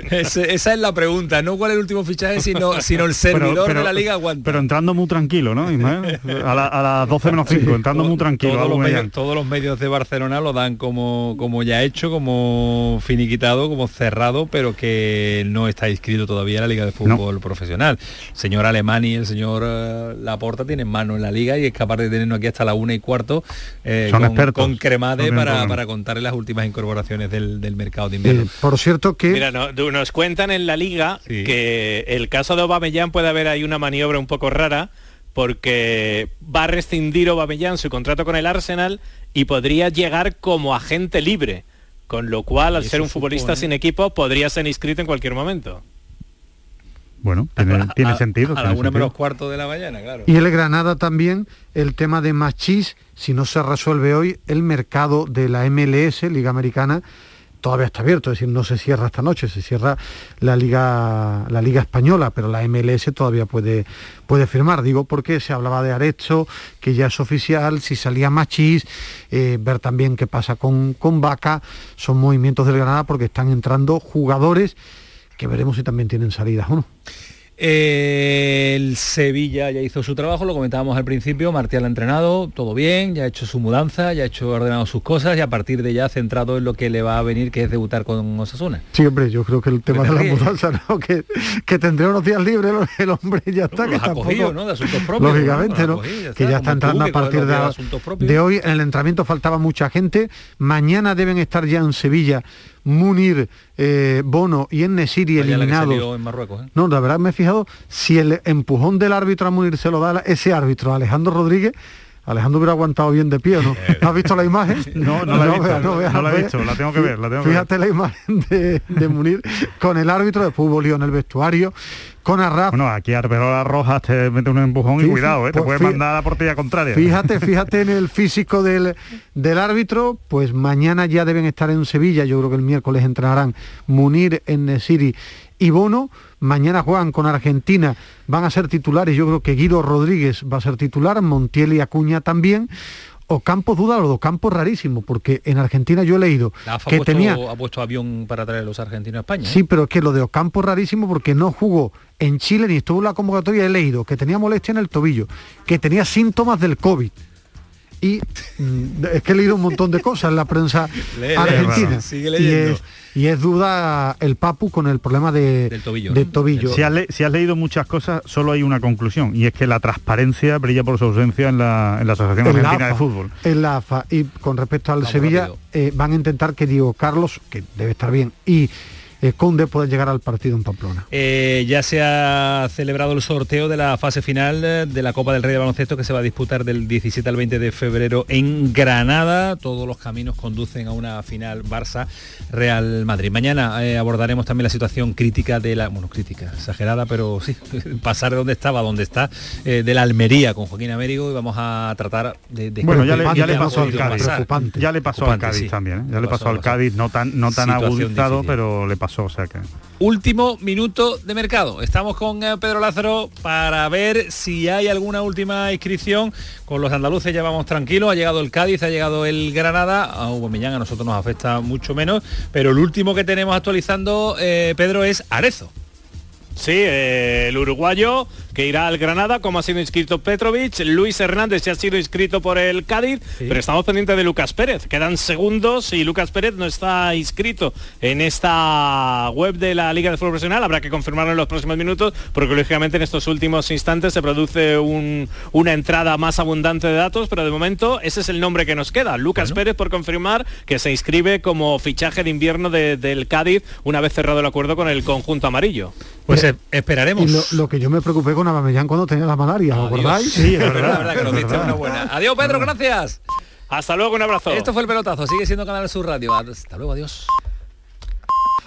Esa es la pregunta, no cuál es el último fichaje, sino, sino el servidor de la Liga aguanta. pero entrando muy tranquilo, ¿no? A, la- a las 12 menos 5, entrando muy tranquilo. todos, los medios, todos los medios de Barcelona lo dan como, como ya hecho, como finiquitado, como cerrado, pero que no está inscrito todavía en la Liga de Fútbol Profesional. El señor Alemani y el señor eh, Laporta tienen mano en la liga y es capaz de tenernos aquí hasta la una y cuarto eh, Son con, expertos. con cremade No para, para las últimas incorporaciones del, del mercado de invierno. Eh, por cierto que Mira, no- nos cuentan en la liga Sí. que el caso de Aubameyang puede haber ahí una maniobra un poco rara porque va a rescindir Aubameyang su contrato con el Arsenal y podría llegar como agente libre, con lo cual al ser un futbolista sin equipo podría ser inscrito en cualquier momento. Bueno, tiene, tiene a, sentido. A la menos cuarto de la mañana, claro. Y el Granada también, el tema de Machís, si no se resuelve hoy, el mercado de la MLS, Liga Americana, todavía está abierto, es decir, no se cierra esta noche, se cierra la Liga, la Liga Española, pero la MLS todavía puede, puede firmar. Digo porque se hablaba de Arecho, que ya es oficial, si salía Machís, eh, ver también qué pasa con, con Vaca, son movimientos del Granada porque están entrando jugadores que veremos si también tienen salidas o no. El Sevilla ya hizo su trabajo, lo comentábamos al principio, Martial ha entrenado, todo bien, ya ha hecho su mudanza, ya ha hecho ordenado sus cosas y a partir de ya centrado en lo que le va a venir, que es debutar con Osasuna. Sí, hombre, yo creo que el tema te de la mudanza, ¿no? que, que tendrá unos días libres el hombre ya está, que los ha tampoco- cogido, ¿no? De asuntos propios, Lógicamente, ¿no? ¿no? Que ya está entrando que a partir de, de de hoy. En el entrenamiento faltaba mucha gente. Mañana deben estar ya en Sevilla Munir, eh, Bono y se eliminados. en Marruecos, ¿eh? No, la verdad me he fijado si el empujón del árbitro a Munir se lo da ese árbitro, Alejandro Rodríguez. Alejandro hubiera aguantado bien de pie, ¿o ¿no? ¿Has visto la imagen? No, no la he visto, no la he visto, la tengo que ver, la tengo que Fíjate la imagen de, de Munir con el árbitro, después hubo lío en el vestuario, con Arraf. Bueno, aquí Arberola Rojas te mete un empujón Sí, y cuidado, ¿eh? te pues puede mandar a la portería contraria. Fíjate, fíjate en el físico del, del árbitro, pues mañana ya deben estar en Sevilla, yo creo que el miércoles entrenarán Munir, Enesiri y Bono, mañana juegan con Argentina, van a ser titulares, yo creo que Guido Rodríguez va a ser titular, Montiel y Acuña también, Ocampo duda, lo de Ocampo rarísimo, porque en Argentina yo he leído La que ha, puesto, tenía... ha puesto avión para traer a los argentinos a España. ¿eh? Sí, pero es que lo de Ocampo rarísimo porque no jugó en Chile ni estuvo en la convocatoria. He leído que tenía molestia en el tobillo, que tenía síntomas del COVID. Y mm, es que he leído un montón de cosas en la prensa Lee, argentina. Y, es, y es duda el Papu con el problema de, Del tobillo, de tobillo. Si has, le- si has leído muchas cosas, solo hay una conclusión, y es que la transparencia brilla por su ausencia en la, en la Asociación En la Argentina de Fútbol. En la AFA. Y con respecto al Vamos Sevilla, eh, van a intentar que Diego Carlos, que debe estar bien, y eh, Conde puedan llegar al partido en Pamplona. Eh, ya se ha celebrado el sorteo de la fase final eh, de la Copa del Rey de Baloncesto que se va a disputar del 17 al 20 de febrero en Granada. Todos los caminos conducen a una final Barça-Real Madrid. Mañana eh, abordaremos también la situación crítica de la, bueno, crítica, exagerada, pero sí, pasar de donde estaba a donde está, eh, de la Almería con Joaquín Américo y vamos a tratar de... de Bueno, ya le, ya le pasó al Cádiz. preocupante. Ya le pasó al Cádiz sí. también. ¿eh? Ya Le le pasó, pasó al. Cádiz, no tan, no tan agudizado, difícil. pero le pasó pasó, o sea que... Último minuto de mercado. Estamos con eh, Pedro Lázaro para ver si hay alguna última inscripción. Con los andaluces ya vamos tranquilos. Ha llegado el Cádiz, ha llegado el Granada. A Aubameyang a nosotros nos afecta mucho menos. Pero el último que tenemos actualizando, eh, Pedro, es Arezo. Sí, eh, el uruguayo que irá al Granada, como ha sido inscrito Petrovic, Luis Hernández ya ha sido inscrito por el Cádiz, pero estamos pendientes de Lucas Pérez. Quedan segundos y Lucas Pérez no está inscrito en esta web de la Liga de Fútbol Profesional. Habrá que confirmarlo en los próximos minutos, porque lógicamente en estos últimos instantes se produce una entrada más abundante de datos, pero de momento ese es el nombre que nos queda. Lucas Pérez por confirmar que se inscribe como fichaje de invierno del Cádiz una vez cerrado el acuerdo con el conjunto amarillo. Pues eh, esperaremos. Y lo, que yo me preocupé con Abamellán cuando tenía la malaria, ¿os acordáis? Sí, es verdad, que nos una buena. Adiós, Pedro, gracias. Hasta luego, un abrazo. Esto fue el pelotazo, sigue siendo Canal Sur Radio. Hasta luego, adiós.